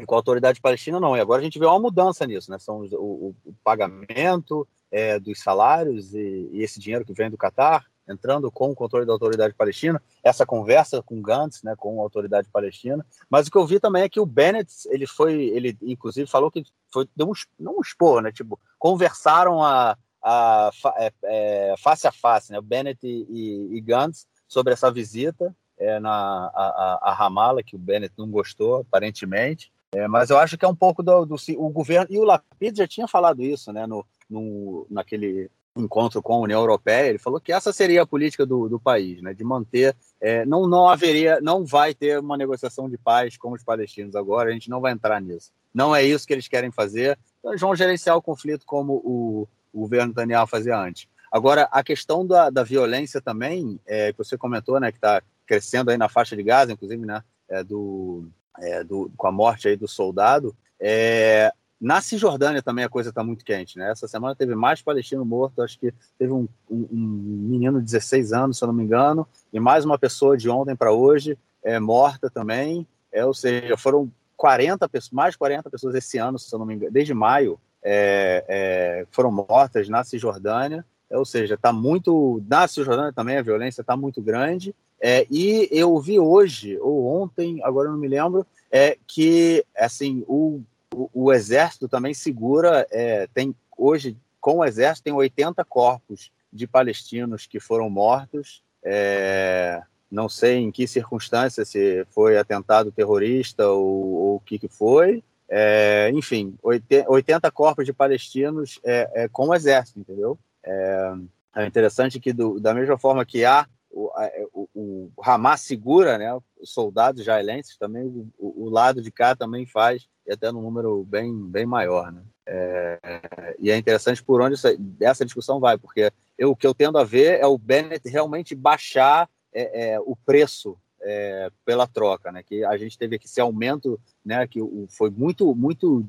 com a autoridade palestina, não. E agora a gente vê uma mudança nisso, né? São o, o, o pagamento é, dos salários e, e, esse dinheiro que vem do Catar entrando com o controle da autoridade palestina, essa conversa com Gantz, né, com a autoridade palestina. Mas o que eu vi também é que o Bennett, ele foi, ele inclusive falou que foi deu um, não um expor, né, tipo, conversaram a, a, é, é, face a face, né, o Bennett e, e, e Gantz sobre essa visita é, na a, a, a Ramallah, que o Bennett não gostou, aparentemente. É, mas eu acho que é um pouco do, do, o governo e o Lapid já tinha falado isso, né, no, no naquele encontro com a União Europeia, ele falou que essa seria a política do, do país, né, de manter, é, não, não haveria, não vai ter uma negociação de paz com os palestinos agora, a gente não vai entrar nisso. Não é isso que eles querem fazer, então eles vão gerenciar o conflito como o, o governo Daniel fazia antes. Agora, a questão da, da violência também, é, que você comentou, né, que está crescendo aí na faixa de Gaza, inclusive, né, é, do, é, do, com a morte aí do soldado, é, na Cisjordânia também a coisa está muito quente, né? Essa semana teve mais palestino morto, acho que teve um, um, um, menino de 16 anos, se eu não me engano, e mais uma pessoa de ontem para hoje é, morta também. É, ou seja, foram 40 pessoas, mais de 40 pessoas esse ano, se eu não me engano, desde maio, é, é, foram mortas na Cisjordânia. Ou seja, está muito. Na Cisjordânia também a violência está muito grande. É, e eu vi hoje, ou ontem, agora não me lembro, é, que assim o, o, o exército também segura, é, tem hoje, com o exército, tem 80 corpos de palestinos que foram mortos. É, não sei em que circunstância, se foi atentado terrorista ou, o que, que foi. É, enfim, 80 corpos de palestinos é, é, com o exército, entendeu? É, é interessante que, do, da mesma forma que há o, o, o Hamas segura né, os soldados israelenses, também o, o, lado de cá também faz, até num número bem, bem maior. Né? É, e é interessante por onde essa, discussão vai, porque eu, o que eu tendo a ver é o Bennett realmente baixar é, é, o preço é, pela troca, né? Que a gente teve aqui esse aumento, né? Que foi muito, muito,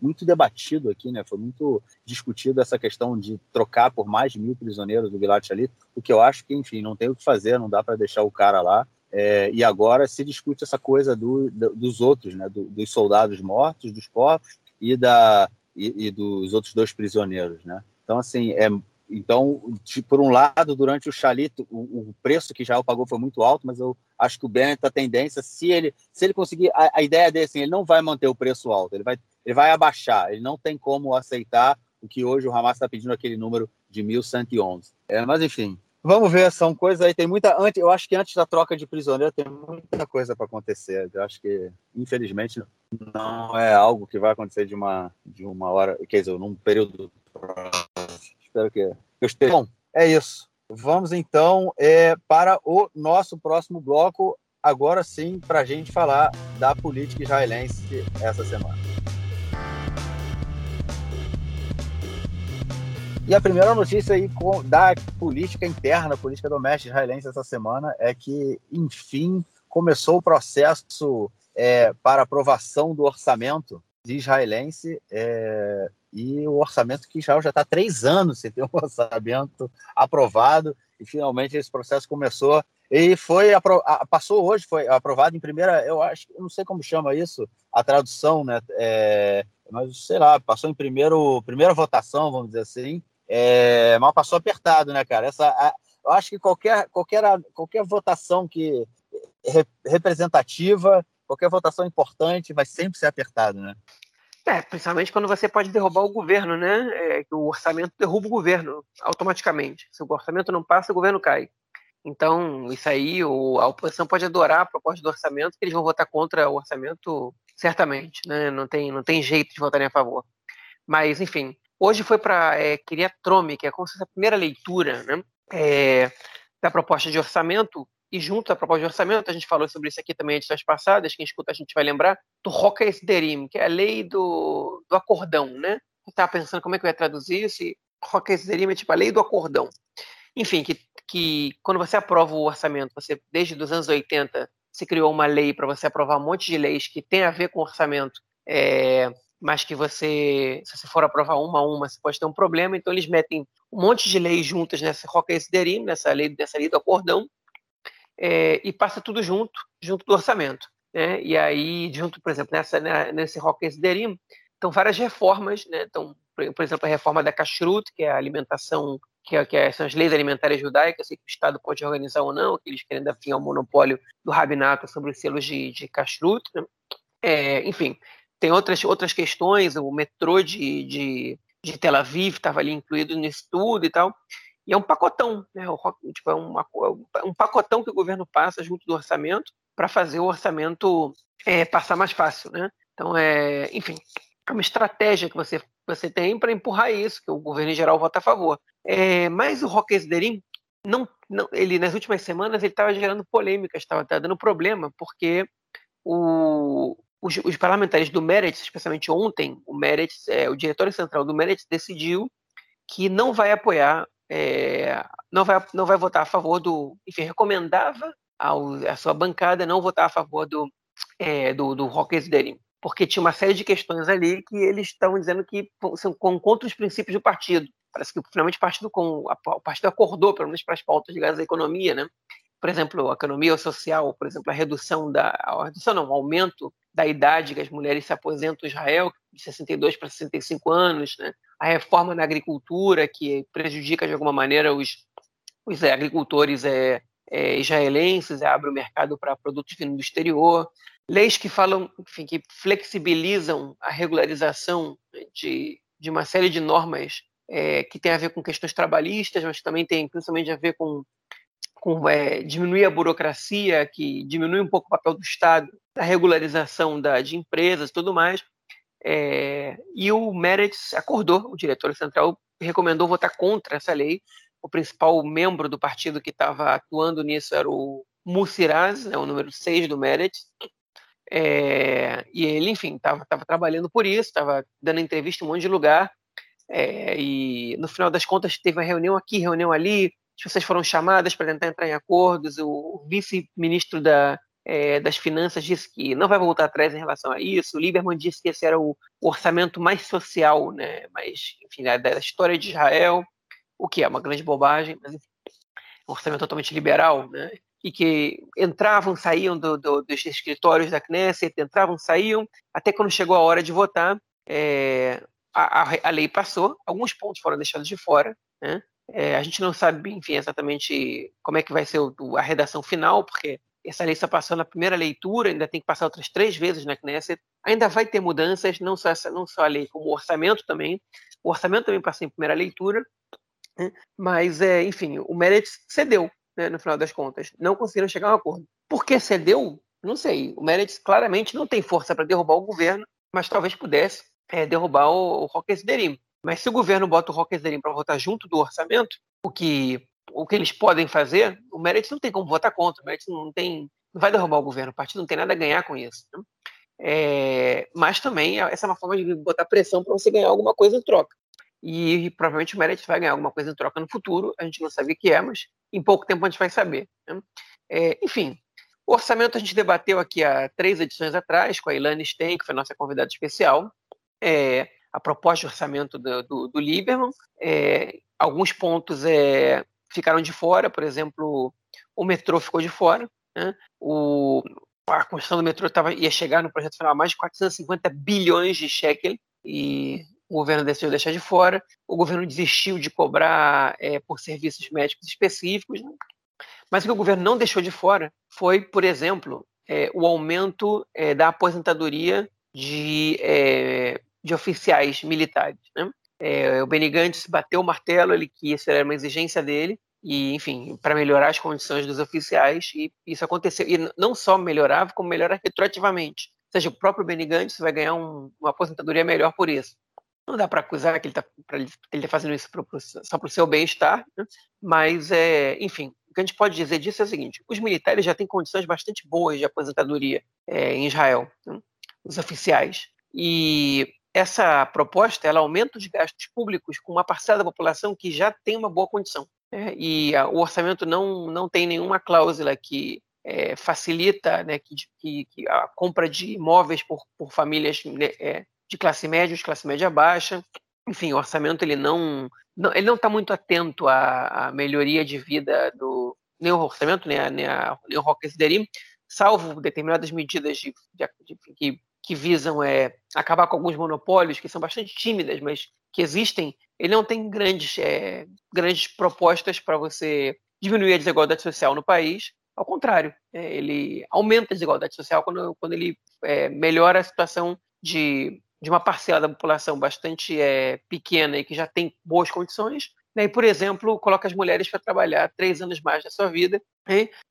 muito debatido aqui, né? Foi muito discutido essa questão de trocar por mais de mil prisioneiros do Gilad Shalit, o que eu acho que, enfim, não tem o que fazer, não dá para deixar o cara lá. É, e agora se discute essa coisa do, do, dos outros, né? Do, dos soldados mortos, dos corpos e da e, e dos outros dois prisioneiros, né? Então, assim, é então, de, por um lado, durante o Chalito, o, o, preço que Israel pagou foi muito alto, mas eu acho que o Bennett, a tendência, se ele, se ele conseguir, a, a ideia dele, assim, ele não vai manter o preço alto, ele vai, ele vai abaixar, ele não tem como aceitar o que hoje o Hamas está pedindo, aquele número de 1.111. É, mas, enfim, vamos ver, são coisas aí, tem muita, antes, eu acho que antes da troca de prisioneiro tem muita coisa para acontecer, eu acho que, infelizmente, não é algo que vai acontecer de uma, de uma hora, quer dizer, num período Espero que eu esteja. Bom, é isso. Vamos então é, para o nosso próximo bloco, agora sim, para a gente falar da política israelense essa semana. E a primeira notícia aí da política interna, política doméstica israelense essa semana é que, enfim, começou o processo é, para aprovação do orçamento israelense é, e o orçamento que Israel já está três anos sem ter um orçamento aprovado e finalmente esse processo começou e foi passou hoje foi aprovado em primeira eu acho eu não sei como chama isso a tradução né é, mas sei lá passou em primeiro primeira votação vamos dizer assim é, mas passou apertado né cara essa a, eu acho que qualquer qualquer qualquer votação que representativa qualquer votação importante vai sempre ser apertado né é, principalmente quando você pode derrubar o governo, né? É, o orçamento derruba o governo automaticamente. Se o orçamento não passa, o governo cai. Então, isso aí, o, a oposição pode adorar a proposta do orçamento, que eles vão votar contra o orçamento, certamente, né? Não tem, não tem jeito de votarem a favor. Mas, enfim, hoje foi para é, queria Trome, que é como se fosse a primeira leitura, né? É, da proposta de orçamento, e junto à proposta de orçamento, a gente falou sobre isso aqui também edições passadas, quem escuta a gente vai lembrar, do Roca Esderim, que é a lei do, do acordão, né? Eu estava pensando como é que eu ia traduzir isso, e Roca Esderim é tipo a lei do acordão. Enfim, que, que quando você aprova o orçamento, você desde os anos 80 se criou uma lei para você aprovar um monte de leis que tem a ver com orçamento, é, mas que você, se você for aprovar uma a uma, você pode ter um problema, então eles metem um monte de leis juntas nessa Roca Esderim, nessa lei, nessa lei do acordão, é, e passa tudo junto, junto do orçamento. Né? E aí, junto, por exemplo, nessa, né, nesse Rockers Derim, estão várias reformas, né? então, por, por, exemplo, a reforma da Kashrut, que é a alimentação, que, é, que é, são as leis alimentares judaicas, que o Estado pode organizar ou não, que eles querem dar fim ao monopólio do rabinato sobre os selos de, de Kashrut. Né? É, enfim, tem outras, outras questões, o metrô de, de, de Tel Aviv estava ali incluído nisso tudo e tal. E é um pacotão, né? Tipo, é uma, um pacotão que o governo passa junto do orçamento para fazer o orçamento é, passar mais fácil, né? Então, é, enfim, é uma estratégia que você, você tem para empurrar isso, que o governo em geral vota a favor. É, mas o Roque Esderim, não, não, ele nas últimas semanas ele estava gerando polêmicas, estava dando problema, porque o, os, os, parlamentares do Meretz, especialmente ontem, o Meretz, é, o diretor central do Meretz decidiu que não vai apoiar é, não, vai, não vai votar a favor do. Enfim, recomendava ao, a sua bancada não votar a favor do, é, do, do Rockers Derim, porque tinha uma série de questões ali que eles estão dizendo que são contra os princípios do partido. Parece que finalmente o partido, com, o partido acordou, pelo menos para as pautas ligadas à economia, né? Por exemplo, a economia social, por exemplo, a redução da. A redução não, o aumento da idade que as mulheres se aposentam em Israel, de 62 para 65 anos, né? a reforma na agricultura, que prejudica de alguma maneira os, os é, agricultores é, é, israelenses, é, abre o mercado para produtos vindo do exterior, leis que falam, enfim, que flexibilizam a regularização de, de uma série de normas que tem a ver com questões trabalhistas, mas também tem principalmente a ver com, com é, diminuir a burocracia, que diminui um pouco o papel do Estado, a regularização da, de empresas e tudo mais. É, e o Meretz acordou, o diretor central recomendou votar contra essa lei. O principal membro do partido que estava atuando nisso era o Musiraz, né, o número 6 do Meretz. É, e ele, enfim, estava trabalhando por isso, estava dando entrevista em um monte de lugar. É, e no final das contas teve uma reunião aqui, reunião ali, as pessoas foram chamadas para tentar entrar em acordos. O vice-ministro da, é, das Finanças disse que não vai voltar atrás em relação a isso. O Lieberman disse que esse era o, orçamento mais social, né, mais, enfim, da, da, história de Israel, o que é uma grande bobagem, mas enfim, um orçamento totalmente liberal, né, e que entravam, saíam do, do, dos escritórios da Knesset, entravam, saíam, até quando chegou a hora de votar, é, a, a, a, lei passou, alguns pontos foram deixados de fora, né, é, a gente não sabe, enfim, exatamente como é que vai ser o, a redação final, porque essa lei está passando a primeira leitura, ainda tem que passar outras três vezes na Knesset. Ainda vai ter mudanças, não só, essa, não só a lei, como o orçamento também. O orçamento também passa em primeira leitura. Né? Mas, é, enfim, o Meretz cedeu, né, no final das contas. Não conseguiram chegar a um acordo. Por que cedeu? Não sei. O Meretz claramente não tem força para derrubar o governo, mas talvez pudesse é, derrubar o, o Roque. Mas se o governo bota o Esderim para votar junto do orçamento, o que o que eles podem fazer, o Meredith não tem como votar contra, o Meredith não tem, não vai derrubar o governo, o partido não tem nada a ganhar com isso. Né? É, mas também essa é uma forma de botar pressão para você ganhar alguma coisa em troca. E, provavelmente o Meredith vai ganhar alguma coisa em troca no futuro, a gente não sabe o que é, mas em pouco tempo a gente vai saber. Né? É, enfim, o orçamento a gente debateu aqui há três edições atrás com a Ilane Stein, que foi nossa convidada especial. É, a proposta de orçamento do, do, do Lieberman. É, alguns pontos é, ficaram de fora, por exemplo, o metrô ficou de fora, né? o, a construção do metrô tava, ia chegar no projeto final a mais de 450 bilhões de shekel e o governo decidiu deixar de fora, o governo desistiu de cobrar é, por serviços médicos específicos, né? mas o que o governo não deixou de fora foi, por exemplo, é, o aumento é, da aposentadoria de, é, de oficiais militares. Né? É, o Benny Gantz bateu o martelo, ele que isso era uma exigência dele, e enfim, para melhorar as condições dos oficiais, e isso aconteceu. E não só melhorava, como melhora retroativamente. Ou seja, o próprio Benny Gantz vai ganhar um, uma aposentadoria melhor por isso. Não dá para acusar que ele está tá fazendo isso pro, só para o seu bem-estar, né? mas, é, enfim, o que a gente pode dizer disso é o seguinte: os militares já têm condições bastante boas de aposentadoria é, em Israel, né? os oficiais. E essa proposta ela aumenta os gastos públicos com uma parcela da população que já tem uma boa condição. Né? E a, o orçamento não, não tem nenhuma cláusula que é, facilita né, que, que, que, a compra de imóveis por, por famílias né, é, de classe média de classe média baixa. Enfim, o orçamento ele não, não ele não está muito atento à, à, melhoria de vida do nem o orçamento nem a, nem a, nem o Rock salvo determinadas medidas de, de, de, que que visam é, acabar com alguns monopólios, que são bastante tímidas, mas que existem, ele não tem grandes, é, grandes propostas para você diminuir a desigualdade social no país. Ao contrário, é, ele aumenta a desigualdade social quando, quando ele é, melhora a situação de, de uma parcela da população bastante pequena e que já tem boas condições, né? e, por exemplo, coloca as mulheres para trabalhar três anos mais da sua vida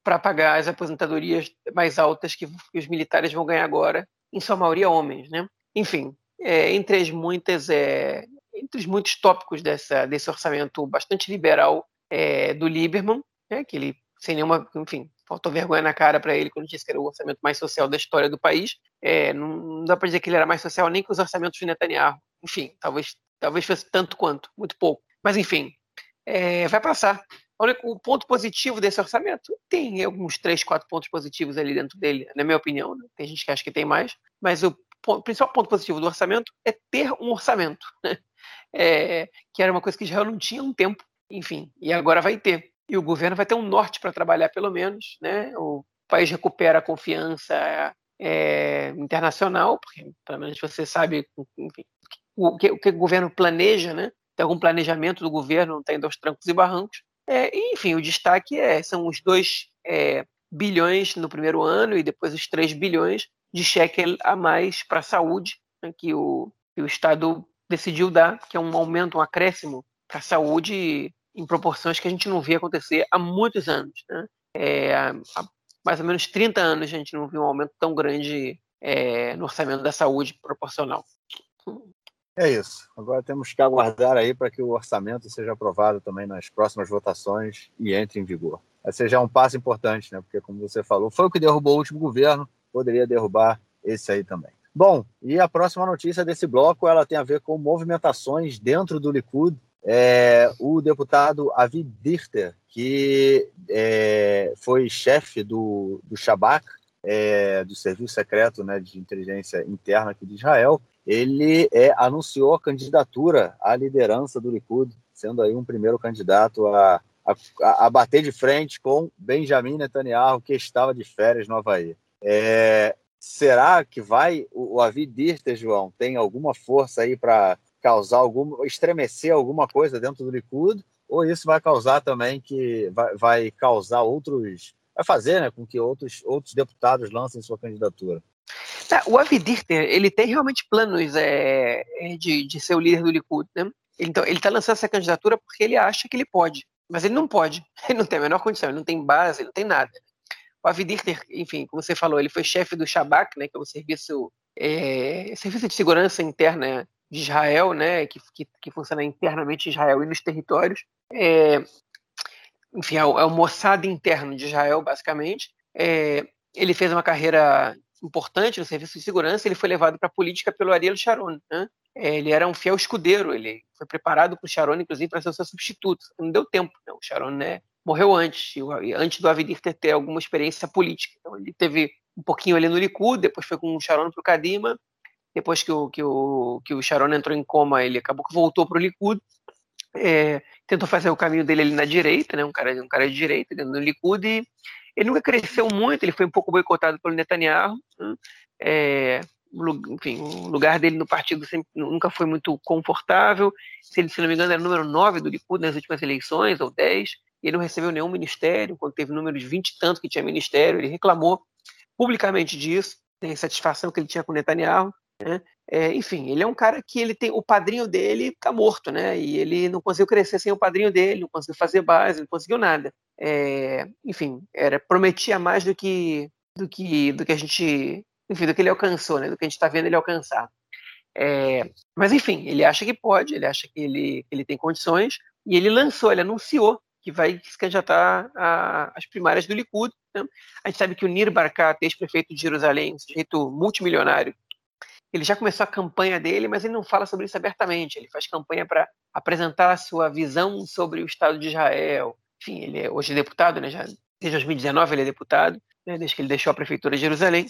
para pagar as aposentadorias mais altas que, que os militares vão ganhar agora em sua maioria homens, né? Enfim, é, entre as muitas, é, entre os muitos tópicos dessa, desse orçamento bastante liberal é, do Lieberman, né, que ele sem nenhuma, enfim, faltou vergonha na cara para ele quando disse que era o orçamento mais social da história do país. É, não, não, dá para dizer que ele era mais social nem que os orçamentos de Netanyahu. Enfim, talvez, talvez fosse tanto quanto, muito pouco. Mas enfim, é, vai passar. O ponto positivo desse orçamento tem alguns três, quatro pontos positivos ali dentro dele, na minha opinião. Né? Tem gente que acha que tem mais, mas o principal ponto positivo do orçamento é ter um orçamento, né? é, que era uma coisa que já não tinha um tempo, enfim, e agora vai ter. E o governo vai ter um norte para trabalhar, pelo menos, né? O país recupera a confiança é, internacional, porque pelo menos você sabe enfim, o, que, o que o governo planeja, né? Tem algum planejamento do governo, não tem tá dois trancos e barrancos. É, enfim, o destaque é, são os dois é, bilhões no primeiro ano e depois os 3 bilhões de shekel a mais para a saúde, né, que, o, que o Estado decidiu dar, que é um aumento, um acréscimo para a saúde em proporções que a gente não via acontecer há muitos anos. Né? É, há mais ou menos 30 anos a gente não viu um aumento tão grande é, no orçamento da saúde proporcional. É isso. Agora temos que aguardar aí para que o orçamento seja aprovado também nas próximas votações e entre em vigor. Esse já é um passo importante, né? Porque, como você falou, foi o que derrubou o último governo, poderia derrubar esse aí também. Bom, e a próxima notícia desse bloco ela tem a ver com movimentações dentro do Likud. É, o deputado Avi Dichter, que é, foi chefe do, do Shabak, é, do Serviço Secreto né, de Inteligência Interna aqui de Israel, ele é, anunciou a candidatura à liderança do Likud, sendo aí um primeiro candidato a, a, a bater de frente com Benjamin Netanyahu, que estava de férias no Havaí. É, será que vai o, o Avi Dirter, João, tem alguma força aí para causar alguma, estremecer alguma coisa dentro do Likud? Ou isso vai causar também que vai, vai causar outros, vai fazer né, com que outros, outros deputados lancem sua candidatura? Tá, o Avidirter, ele tem realmente planos é, de, de ser o líder do Likud, né? Então, ele está lançando essa candidatura porque ele acha que ele pode. Mas ele não pode. Ele não tem a menor condição, ele não tem base, ele não tem nada. O Avidirter, enfim, como você falou, ele foi chefe do Shabak, né, que é o serviço, é, serviço de segurança interna de Israel, né, que, que, que funciona internamente em Israel e nos territórios. É, enfim, é o, é o Mossad interno de Israel, basicamente. É, ele fez uma carreira importante no serviço de segurança, ele foi levado para a política pelo Ariel Sharon. Né? É, ele era um fiel escudeiro, ele foi preparado para o Sharon, inclusive, para ser o seu substituto. Não deu tempo, né? o Sharon né, morreu antes, antes do Avidir ter, ter alguma experiência política. Então, ele teve um pouquinho ali no Likud, depois foi com o Sharon para o Kadima, depois que o, que, o, que o Sharon entrou em coma, ele acabou que voltou para o Likud, é, tentou fazer o caminho dele ali na direita, né, um, cara, um cara de direita do Likud, e ele nunca cresceu muito, ele foi um pouco boicotado pelo Netanyahu. Né? É, enfim, o lugar dele no partido sempre, nunca foi muito confortável. Se ele, se não me engano, era número 9 do Likud nas últimas eleições, ou 10. Ele não recebeu nenhum ministério, quando teve números 20 e tanto que tinha ministério. Ele reclamou publicamente disso, tem insatisfação que ele tinha com Netanyahu. Né? É, enfim, ele é um cara que ele tem o padrinho dele está morto, né? E ele não conseguiu crescer sem o padrinho dele, não conseguiu fazer base, não conseguiu nada. É, enfim, era prometia mais do que do que do que a gente, enfim, do que ele alcançou, né? Do que a gente está vendo ele alcançar. É, mas enfim, ele acha que pode, ele acha que ele, ele tem condições e ele lançou, ele anunciou que vai se candidatar às primárias do Likud. Né? A gente sabe que o Nir Barkat, ex-prefeito de Jerusalém, um sujeito multimilionário, ele já começou a campanha dele, mas ele não fala sobre isso abertamente. Ele faz campanha para apresentar a sua visão sobre o Estado de Israel. Enfim, ele é hoje deputado, né? Já, desde 2019 ele é deputado, né? desde que ele deixou a prefeitura de Jerusalém.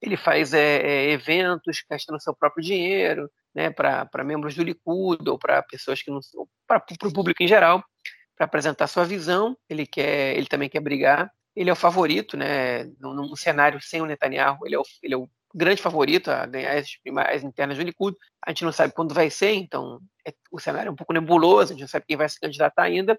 Ele faz é, é, eventos gastando seu próprio dinheiro, né? Para membros do Likud ou para pessoas que não para o público em geral, para apresentar sua visão. Ele quer, ele também quer brigar. Ele é o favorito, né? Num, num cenário sem o Netanyahu, ele é o, ele é o grande favorito a ganhar as primárias internas do Likud. A gente não sabe quando vai ser, então é, o cenário é um pouco nebuloso, a gente não sabe quem vai se candidatar ainda.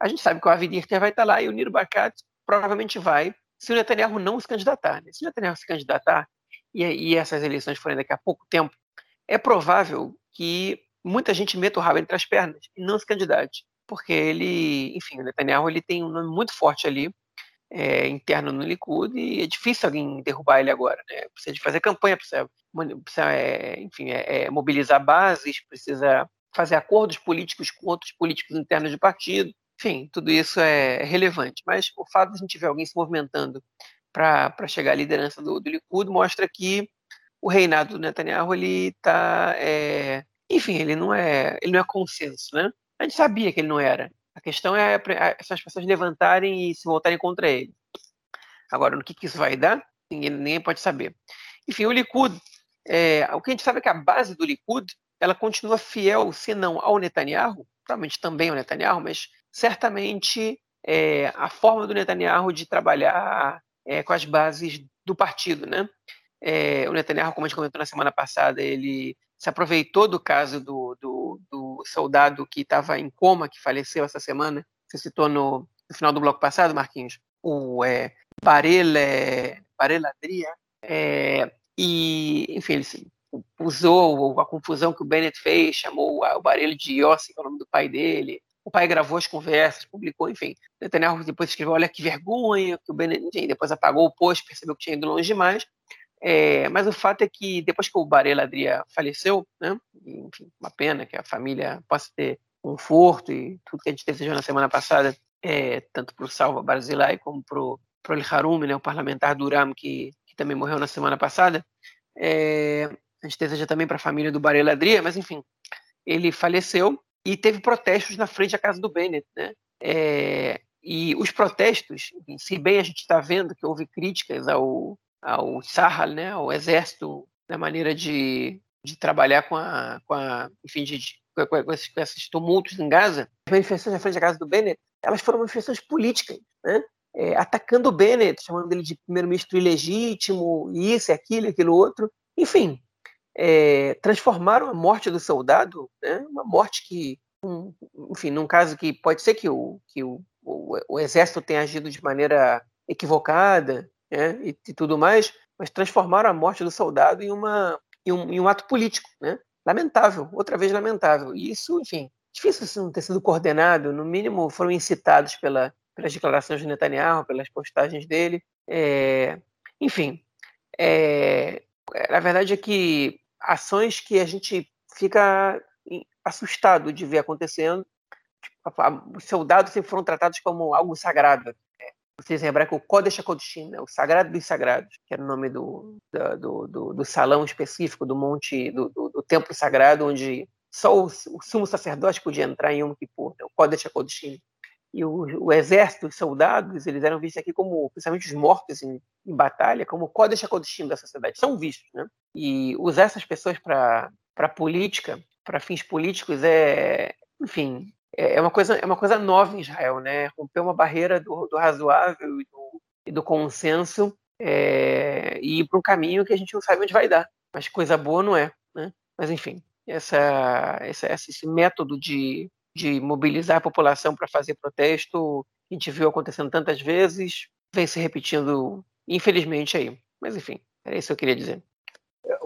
A gente sabe que o Avi Dirter vai estar lá e o Niro Barkat provavelmente vai, se o Netanyahu não se candidatar. Né? Se o Netanyahu se candidatar e, e, essas eleições forem daqui a pouco tempo, é provável que muita gente meta o rabo entre as pernas e não se candidate, porque ele, enfim, o Netanyahu ele tem um nome muito forte ali, é, interno no Likud e é difícil alguém derrubar ele agora. Né? Precisa de fazer campanha, precisa, precisa é, enfim, é, é, mobilizar bases, precisa fazer acordos políticos com outros políticos internos de partido. Enfim, tudo isso é relevante. Mas o fato de a gente ver alguém se movimentando para chegar à liderança do, do Likud mostra que o reinado do Netanyahu ele está, é, enfim, ele não é, ele não é consenso, né? A gente sabia que ele não era, a questão é, essas pessoas levantarem e se voltarem contra ele. Agora, no que, que isso vai dar, ninguém, ninguém pode saber. Enfim, o Likud, é, o que a gente sabe é que a base do Likud, ela continua fiel, se não ao Netanyahu, provavelmente também ao Netanyahu, mas certamente é, a forma do Netanyahu de trabalhar é, com as bases do partido, né? É, o Netanyahu, como a gente comentou na semana passada, ele se aproveitou do caso do, do, do soldado que estava em coma, que faleceu essa semana, você citou no, no final do bloco passado, Marquinhos, o é, Barela, Barela Adria, é, e, enfim, ele usou a confusão que o Bennett fez, chamou o Barela de Yossi, que é o nome do pai dele, o pai gravou as conversas, publicou, enfim. Netanyahu depois escreveu, olha que vergonha, que o Bennett, depois apagou o post, percebeu que tinha ido longe demais, é, mas o fato é que depois que o Barela Adria faleceu, né, enfim, uma pena que a família possa ter conforto e tudo que a gente desejou na semana passada, é, tanto para o Salva Barzilai como para o El Harum, né, o parlamentar Duram, que, que também morreu na semana passada. É, a gente deseja também para a família do Barela Adria, mas enfim, ele faleceu e teve protestos na frente da casa do Bennett, né? É, e os protestos, se bem a gente está vendo que houve críticas ao, ao Sahal, né, ao exército, na maneira de, de trabalhar com a, com a enfim, de, com, esses, com, esses, tumultos em Gaza, as manifestações na frente da casa do Bennett, elas foram manifestações políticas, né? É, atacando o Bennett, chamando ele de primeiro-ministro ilegítimo, isso, aquilo, aquilo outro. Enfim, é, transformaram a morte do soldado, né, uma morte que, um, enfim, num caso que pode ser que o, que o, o, o exército tenha agido de maneira equivocada né, e, e, tudo mais, mas transformaram a morte do soldado em, uma, em, um, em um ato político, né? lamentável, outra vez lamentável. E isso, enfim, difícil assim, não ter sido coordenado, no mínimo foram incitados pela, pelas declarações de Netanyahu, pelas postagens dele. É, enfim, é, a verdade é que ações que a gente fica assustado de ver acontecendo. Tipo, os soldados sempre foram tratados como algo sagrado. Vocês lembram que o Kodesh HaKodeshim, né, o Sagrado dos Sagrados, que era o nome do, do, do, do salão específico do monte, do, do, templo sagrado, onde só o, o, sumo sacerdote podia entrar em Yom Kippur, né, o Kodesh HaKodeshim. E o, o, exército, os soldados, eles eram vistos aqui como, principalmente os mortos em, em batalha, como Kodesh HaKodeshim da sociedade. São vistos, né? E usar essas pessoas para política, para fins políticos, é, enfim, é, é uma coisa é uma coisa nova em Israel, né? Romper uma barreira do, do razoável e do, e do consenso é, e ir para um caminho que a gente não sabe onde vai dar. Mas coisa boa não é, né? Mas enfim, essa, essa esse método de, de mobilizar a população para fazer protesto, a gente viu acontecendo tantas vezes, vem se repetindo, infelizmente aí. Mas enfim, era isso que eu queria dizer.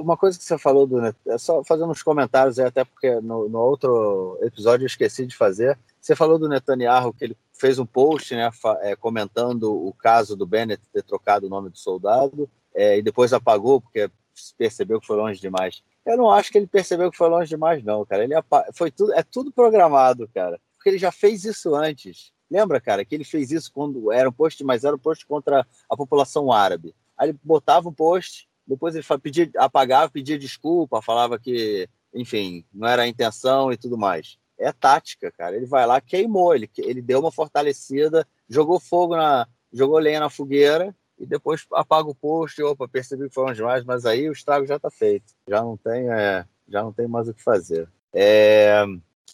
Uma coisa que você falou do é só fazendo uns comentários aí, até porque no, no, outro episódio eu esqueci de fazer. Você falou do Netanyahu que ele fez um post, né, é, comentando o caso do Bennett ter trocado o nome do soldado é, e depois apagou porque percebeu que foi longe demais. Eu não acho que ele percebeu que foi longe demais, não, cara. Ele foi tudo, é tudo programado, cara, porque ele já fez isso antes. Lembra, cara, que ele fez isso quando era um post, mas era um post contra a população árabe. Aí ele botava um post depois ele pedia, apagava, pedia desculpa, falava que, enfim, não era a intenção e tudo mais. É tática, cara. Ele vai lá, queimou, ele, ele deu uma fortalecida, jogou fogo na. jogou lenha na fogueira e depois apaga o post, opa, percebi que foram demais, mas aí o estrago já está feito. Já não tem, é, já não tem mais o que fazer. É,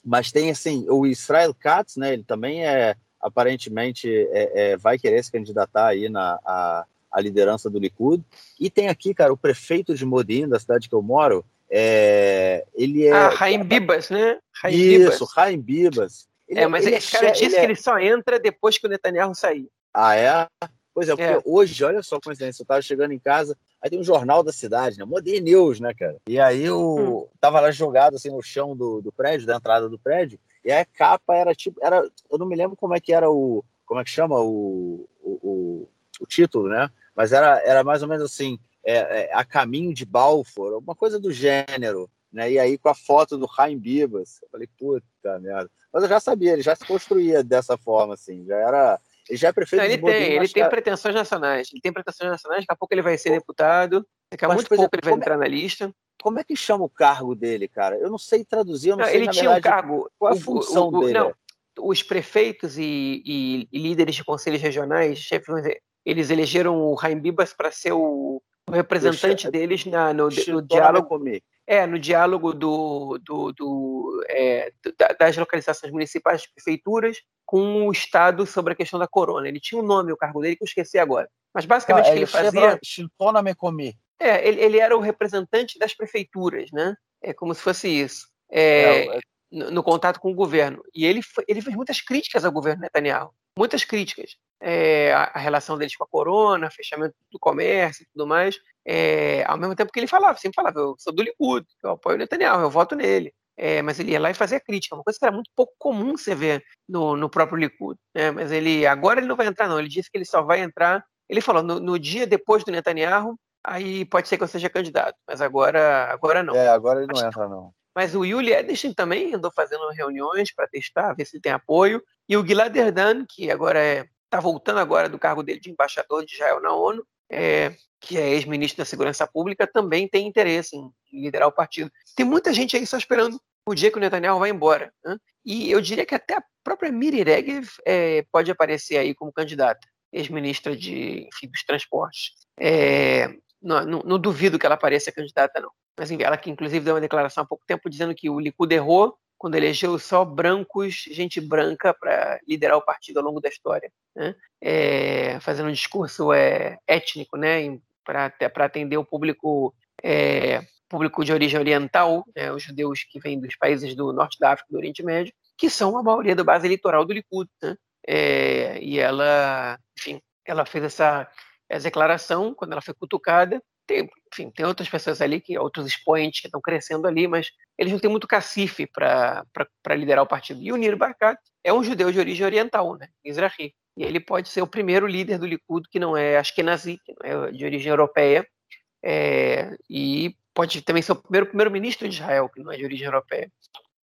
mas tem assim, o Israel Katz, né? Ele também é aparentemente é, é, vai querer se candidatar aí na a, a liderança do Likud. E tem aqui, cara, o prefeito de Modim, da cidade que eu moro, é, ele é. Ah, Raim Bibas, né? Raim Isso. Raim Bibas. Ele, é, mas ele esse cara disse ele que ele só entra depois que o Netanyahu sair. Ah, é? Pois é, porque é. hoje, olha só a coincidência, eu tava chegando em casa, aí tem um jornal da cidade, né? Modern News, né, cara? E aí eu hum. tava lá jogado assim no chão do, do prédio, da entrada do prédio, e a capa era tipo, era, eu não me lembro como é que era o, como é que chama o, o, o o título, né? Mas era, era mais ou menos assim, é, é, a caminho de Balfour, uma coisa do gênero, né? E aí com a foto do Chaim Bibas, eu falei, puta merda. Mas eu já sabia, ele já se construía dessa forma, assim, já era... Ele já é prefeito Não, ele tem, ele tem pretensões nacionais. Ele tem pretensões nacionais, daqui a pouco ele vai ser deputado, daqui a muito pouco ele vai entrar é, na lista. Como é que chama o cargo dele, cara? Eu não sei traduzir, eu não, não sei, ele tinha verdade, um cargo... Qual a o, função o, o, dele? Não, os prefeitos e, e, e, líderes de conselhos regionais, chefes, eles elegeram o Raim Bibas para ser o, o representante deles na, no, no diálogo. É, no diálogo do, do, do é, das localizações municipais, prefeituras, com o Estado sobre a questão da corona. Ele tinha um nome, o cargo dele, que eu esqueci agora. Mas basicamente o que ele fazia. É, ele, ele era o representante das prefeituras, né? É como se fosse isso. É, é, no, no, contato com o governo. E ele, ele fez muitas críticas ao governo Netanyahu. Muitas críticas. É, a, relação deles com a corona, fechamento do comércio e tudo mais. É, ao mesmo tempo que ele falava, sempre falava, eu sou do Likud, eu apoio o Netanyahu, eu voto nele. É, mas ele ia lá e fazia crítica, uma coisa que era muito pouco comum você ver no, no próprio Likud. Né? Mas ele agora ele não vai entrar, não. Ele disse que ele só vai entrar. Ele falou no, no dia depois do Netanyahu, aí pode ser que eu seja candidato, mas agora, agora não. É, agora ele não entra, não. Mas o Yuli Edelstein também andou fazendo reuniões para testar, ver se tem apoio. E o Gilad Erdan, que agora está é, tá voltando agora do cargo dele de embaixador de Israel na ONU, é, que é ex-ministro da Segurança Pública, também tem interesse em liderar o partido. Tem muita gente aí só esperando o dia que o Netanyahu vai embora. Né? E eu diria que até a própria Miri Regev é, pode aparecer aí como candidata, ex-ministra de, enfim, dos transportes. É, não, não, não, duvido que ela apareça candidata, não. Mas enfim, ela que inclusive deu uma declaração há pouco tempo dizendo que o Likud errou quando elegeu só brancos, gente branca, para liderar o partido ao longo da história, né? é, fazendo um discurso é, étnico, né, para atender o público é, público de origem oriental, né, os judeus que vêm dos países do norte da África, do Oriente Médio, que são a maioria da base eleitoral do Likud, né? É, e ela, enfim, ela fez essa, essa declaração quando ela foi cutucada. Tem, enfim, tem outras pessoas ali, que outros expoentes que estão crescendo ali, mas eles não têm muito cacife para liderar o partido. E o Nir Barkat é um judeu de origem oriental, né, Israel. E ele pode ser o primeiro líder do Likud que não é Ashkenazi, que não é de origem europeia, é, e pode também ser o primeiro primeiro-ministro de Israel, que não é de origem europeia.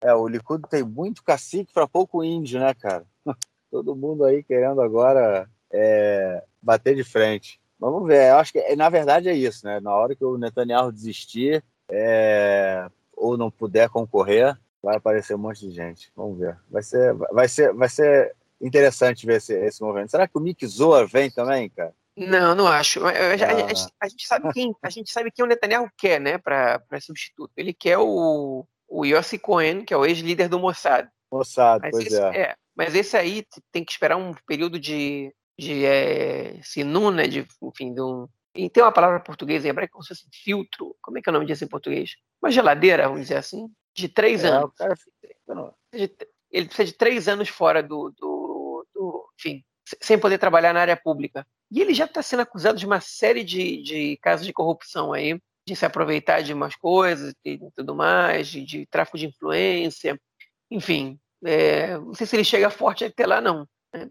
É, o Likud tem muito cacique para pouco índio, né, cara? Todo mundo aí querendo agora é, bater de frente. Vamos ver, eu acho que na verdade é isso, né? Na hora que o Netanyahu desistir é, ou não puder concorrer, vai aparecer um monte de gente. Vamos ver. Vai ser, vai ser, vai ser interessante ver esse, esse movimento. Será que o Mick Zoa vem também, cara? Não, não acho. A, a, a, a, gente sabe quem, a gente sabe quem o Netanyahu quer, né, para substituto. Ele quer o, o Yossi Cohen, que é o ex-líder do Mossad. Mossad, mas pois esse, é. é. Mas esse aí tem que esperar um período de, de é, sinun, né, de, enfim, de um, e tem uma palavra portuguesa em hebraico como se fosse filtro. Como é que é o nome disso em português? Uma geladeira, vamos dizer assim, de três é, anos. Cara... Ele precisa de três anos fora do, do, do enfim, sem poder trabalhar na área pública. E ele já está sendo acusado de uma série de, de casos de corrupção aí, de se aproveitar de umas coisas e tudo mais, de, de tráfico de influência, enfim. É, não sei se ele chega forte até lá, não. Né?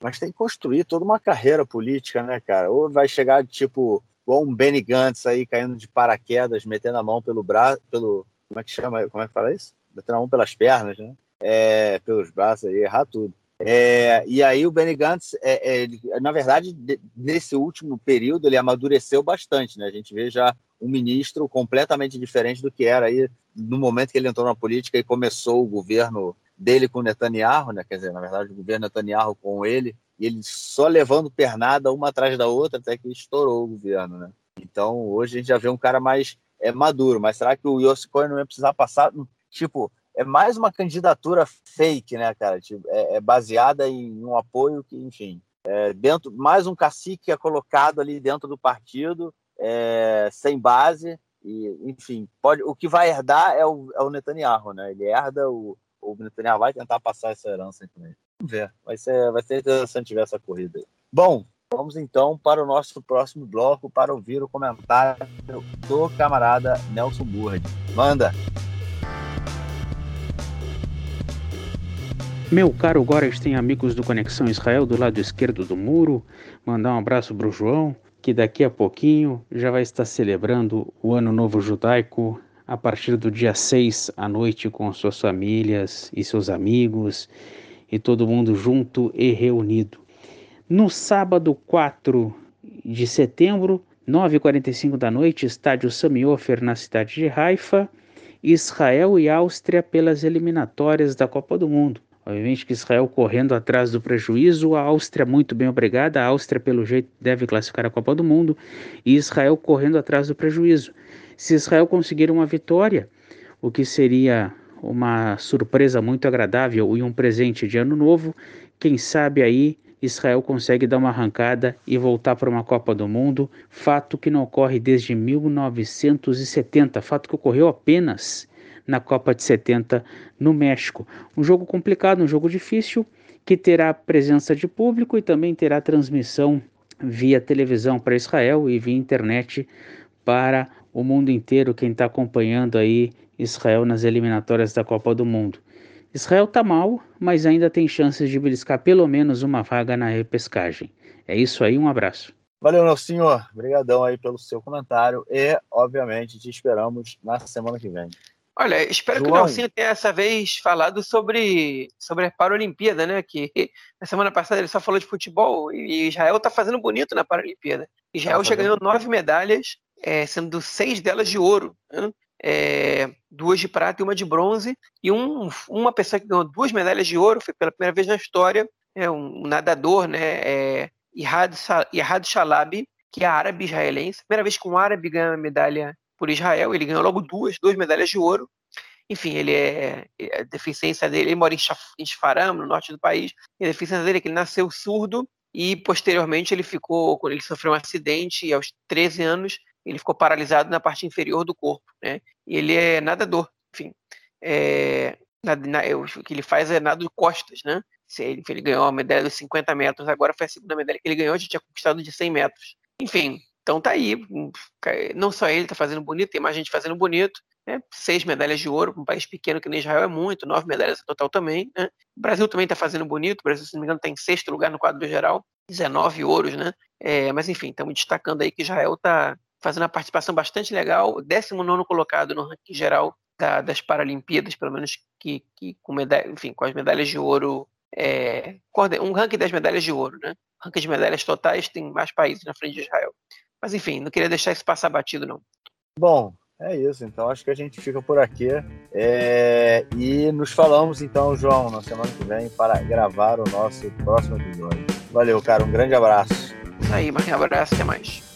Mas tem que construir toda uma carreira política, né, cara? Ou vai chegar, tipo, igual um Benny Gantz aí caindo de paraquedas, metendo a mão pelo braço, pelo. Como é que chama? Como é que fala isso? Metendo a mão pelas pernas, né? É, pelos braços aí, errar tudo. É, e aí o Benny Gantz, é, é, na verdade, de, nesse último período, ele amadureceu bastante. Né? A gente vê já um ministro completamente diferente do que era aí no momento que ele entrou na política e começou o governo dele com Netanyahu, né? quer dizer, na verdade, o governo Netanyahu com ele, e ele só levando pernada uma atrás da outra até que estourou o governo. Né? Então, hoje a gente já vê um cara mais é, maduro, mas será que o Yossi Cohen não ia precisar passar, tipo, é mais uma candidatura fake, né, cara? Tipo, é, é, baseada em um apoio que, enfim, é dentro mais um cacique é colocado ali dentro do partido, é, sem base e, enfim, pode. O que vai herdar é o, é o Netanyahu, né? Ele herda o, o Netanyahu vai tentar passar essa herança para ele. Vamos ver. Vai ser, vai ser interessante ver essa corrida aí. Bom, vamos então para o nosso próximo bloco para ouvir o comentário do camarada Nelson Burd. Manda! Meu caro tem amigos do Conexão Israel do lado esquerdo do muro, mandar um abraço para o João, que daqui a pouquinho já vai estar celebrando o Ano Novo Judaico a partir do dia 6 à noite com suas famílias e seus amigos e todo mundo junto e reunido. No sábado 4 de setembro, 9h45 da noite, estádio Samiofer na cidade de Haifa, Israel e Áustria pelas eliminatórias da Copa do Mundo. Obviamente que Israel correndo atrás do prejuízo, a Áustria muito bem obrigada, a Áustria pelo jeito deve classificar a Copa do Mundo e Israel correndo atrás do prejuízo. Se Israel conseguir uma vitória, o que seria uma surpresa muito agradável e um presente de ano novo, quem sabe aí Israel consegue dar uma arrancada e voltar para uma Copa do Mundo, fato que não ocorre desde 1970, fato que ocorreu apenas na Copa de 70 no México. Um jogo complicado, um jogo difícil, que terá presença de público e também terá transmissão via televisão para Israel e via internet para o mundo inteiro, quem está acompanhando aí Israel nas eliminatórias da Copa do Mundo. Israel está mal, mas ainda tem chances de beliscar pelo menos uma vaga na repescagem. É isso aí, um abraço. Valeu, meu senhor. Obrigadão aí pelo seu comentário e, obviamente, te esperamos na semana que vem. Olha, espero João. que o Nelsinho tenha essa vez falado sobre, sobre a Paralimpíada, né? Que na semana passada ele só falou de futebol e Israel tá fazendo bonito na Paralimpíada. Israel tá já ganhou nove medalhas, é, sendo seis delas de ouro. Né? É, duas de prata e uma de bronze. E um, uma pessoa que ganhou duas medalhas de ouro, foi pela primeira vez na história, é um nadador, né? É, Ihad, Shalabi, que é árabe israelense. Primeira vez que um árabe ganha uma medalha por Israel. Ele ganhou logo duas, duas medalhas de ouro. Enfim, ele é, é a deficiência dele, ele mora em Shfaram, no norte do país. E a deficiência dele é que ele nasceu surdo e posteriormente ele ficou, quando ele sofreu um acidente e aos 13 anos ele ficou paralisado na parte inferior do corpo, né? E ele é nadador, enfim. É, na, na, o que ele faz é nado de costas, né? Ele, ele ganhou a medalha dos 50 metros, agora foi a segunda medalha que ele ganhou, já tinha conquistado de 100 metros. Enfim, então tá aí, hum, não só ele tá fazendo bonito, tem mais gente fazendo bonito. Né? Seis medalhas de ouro, um país pequeno que nem Israel é muito, nove medalhas no total também. Né? O Brasil também está fazendo bonito, o Brasil, se não me engano, está em sexto lugar no quadro geral, 19 ouros, né? É, mas enfim, estamos destacando aí que Israel está fazendo uma participação bastante legal, 19 colocado no ranking geral da, das Paralimpíadas, pelo menos que, que com, medalha, enfim, com as medalhas de ouro é, um ranking das medalhas de ouro, né? Ranking de medalhas totais tem mais países na frente de Israel. Mas enfim, não queria deixar isso passar batido, não. Bom, é isso. Então acho que a gente fica por aqui. É... E nos falamos então, João, na semana que vem para gravar o nosso próximo episódio. Valeu, cara. Um grande abraço. Isso aí, um abraço. Até mais.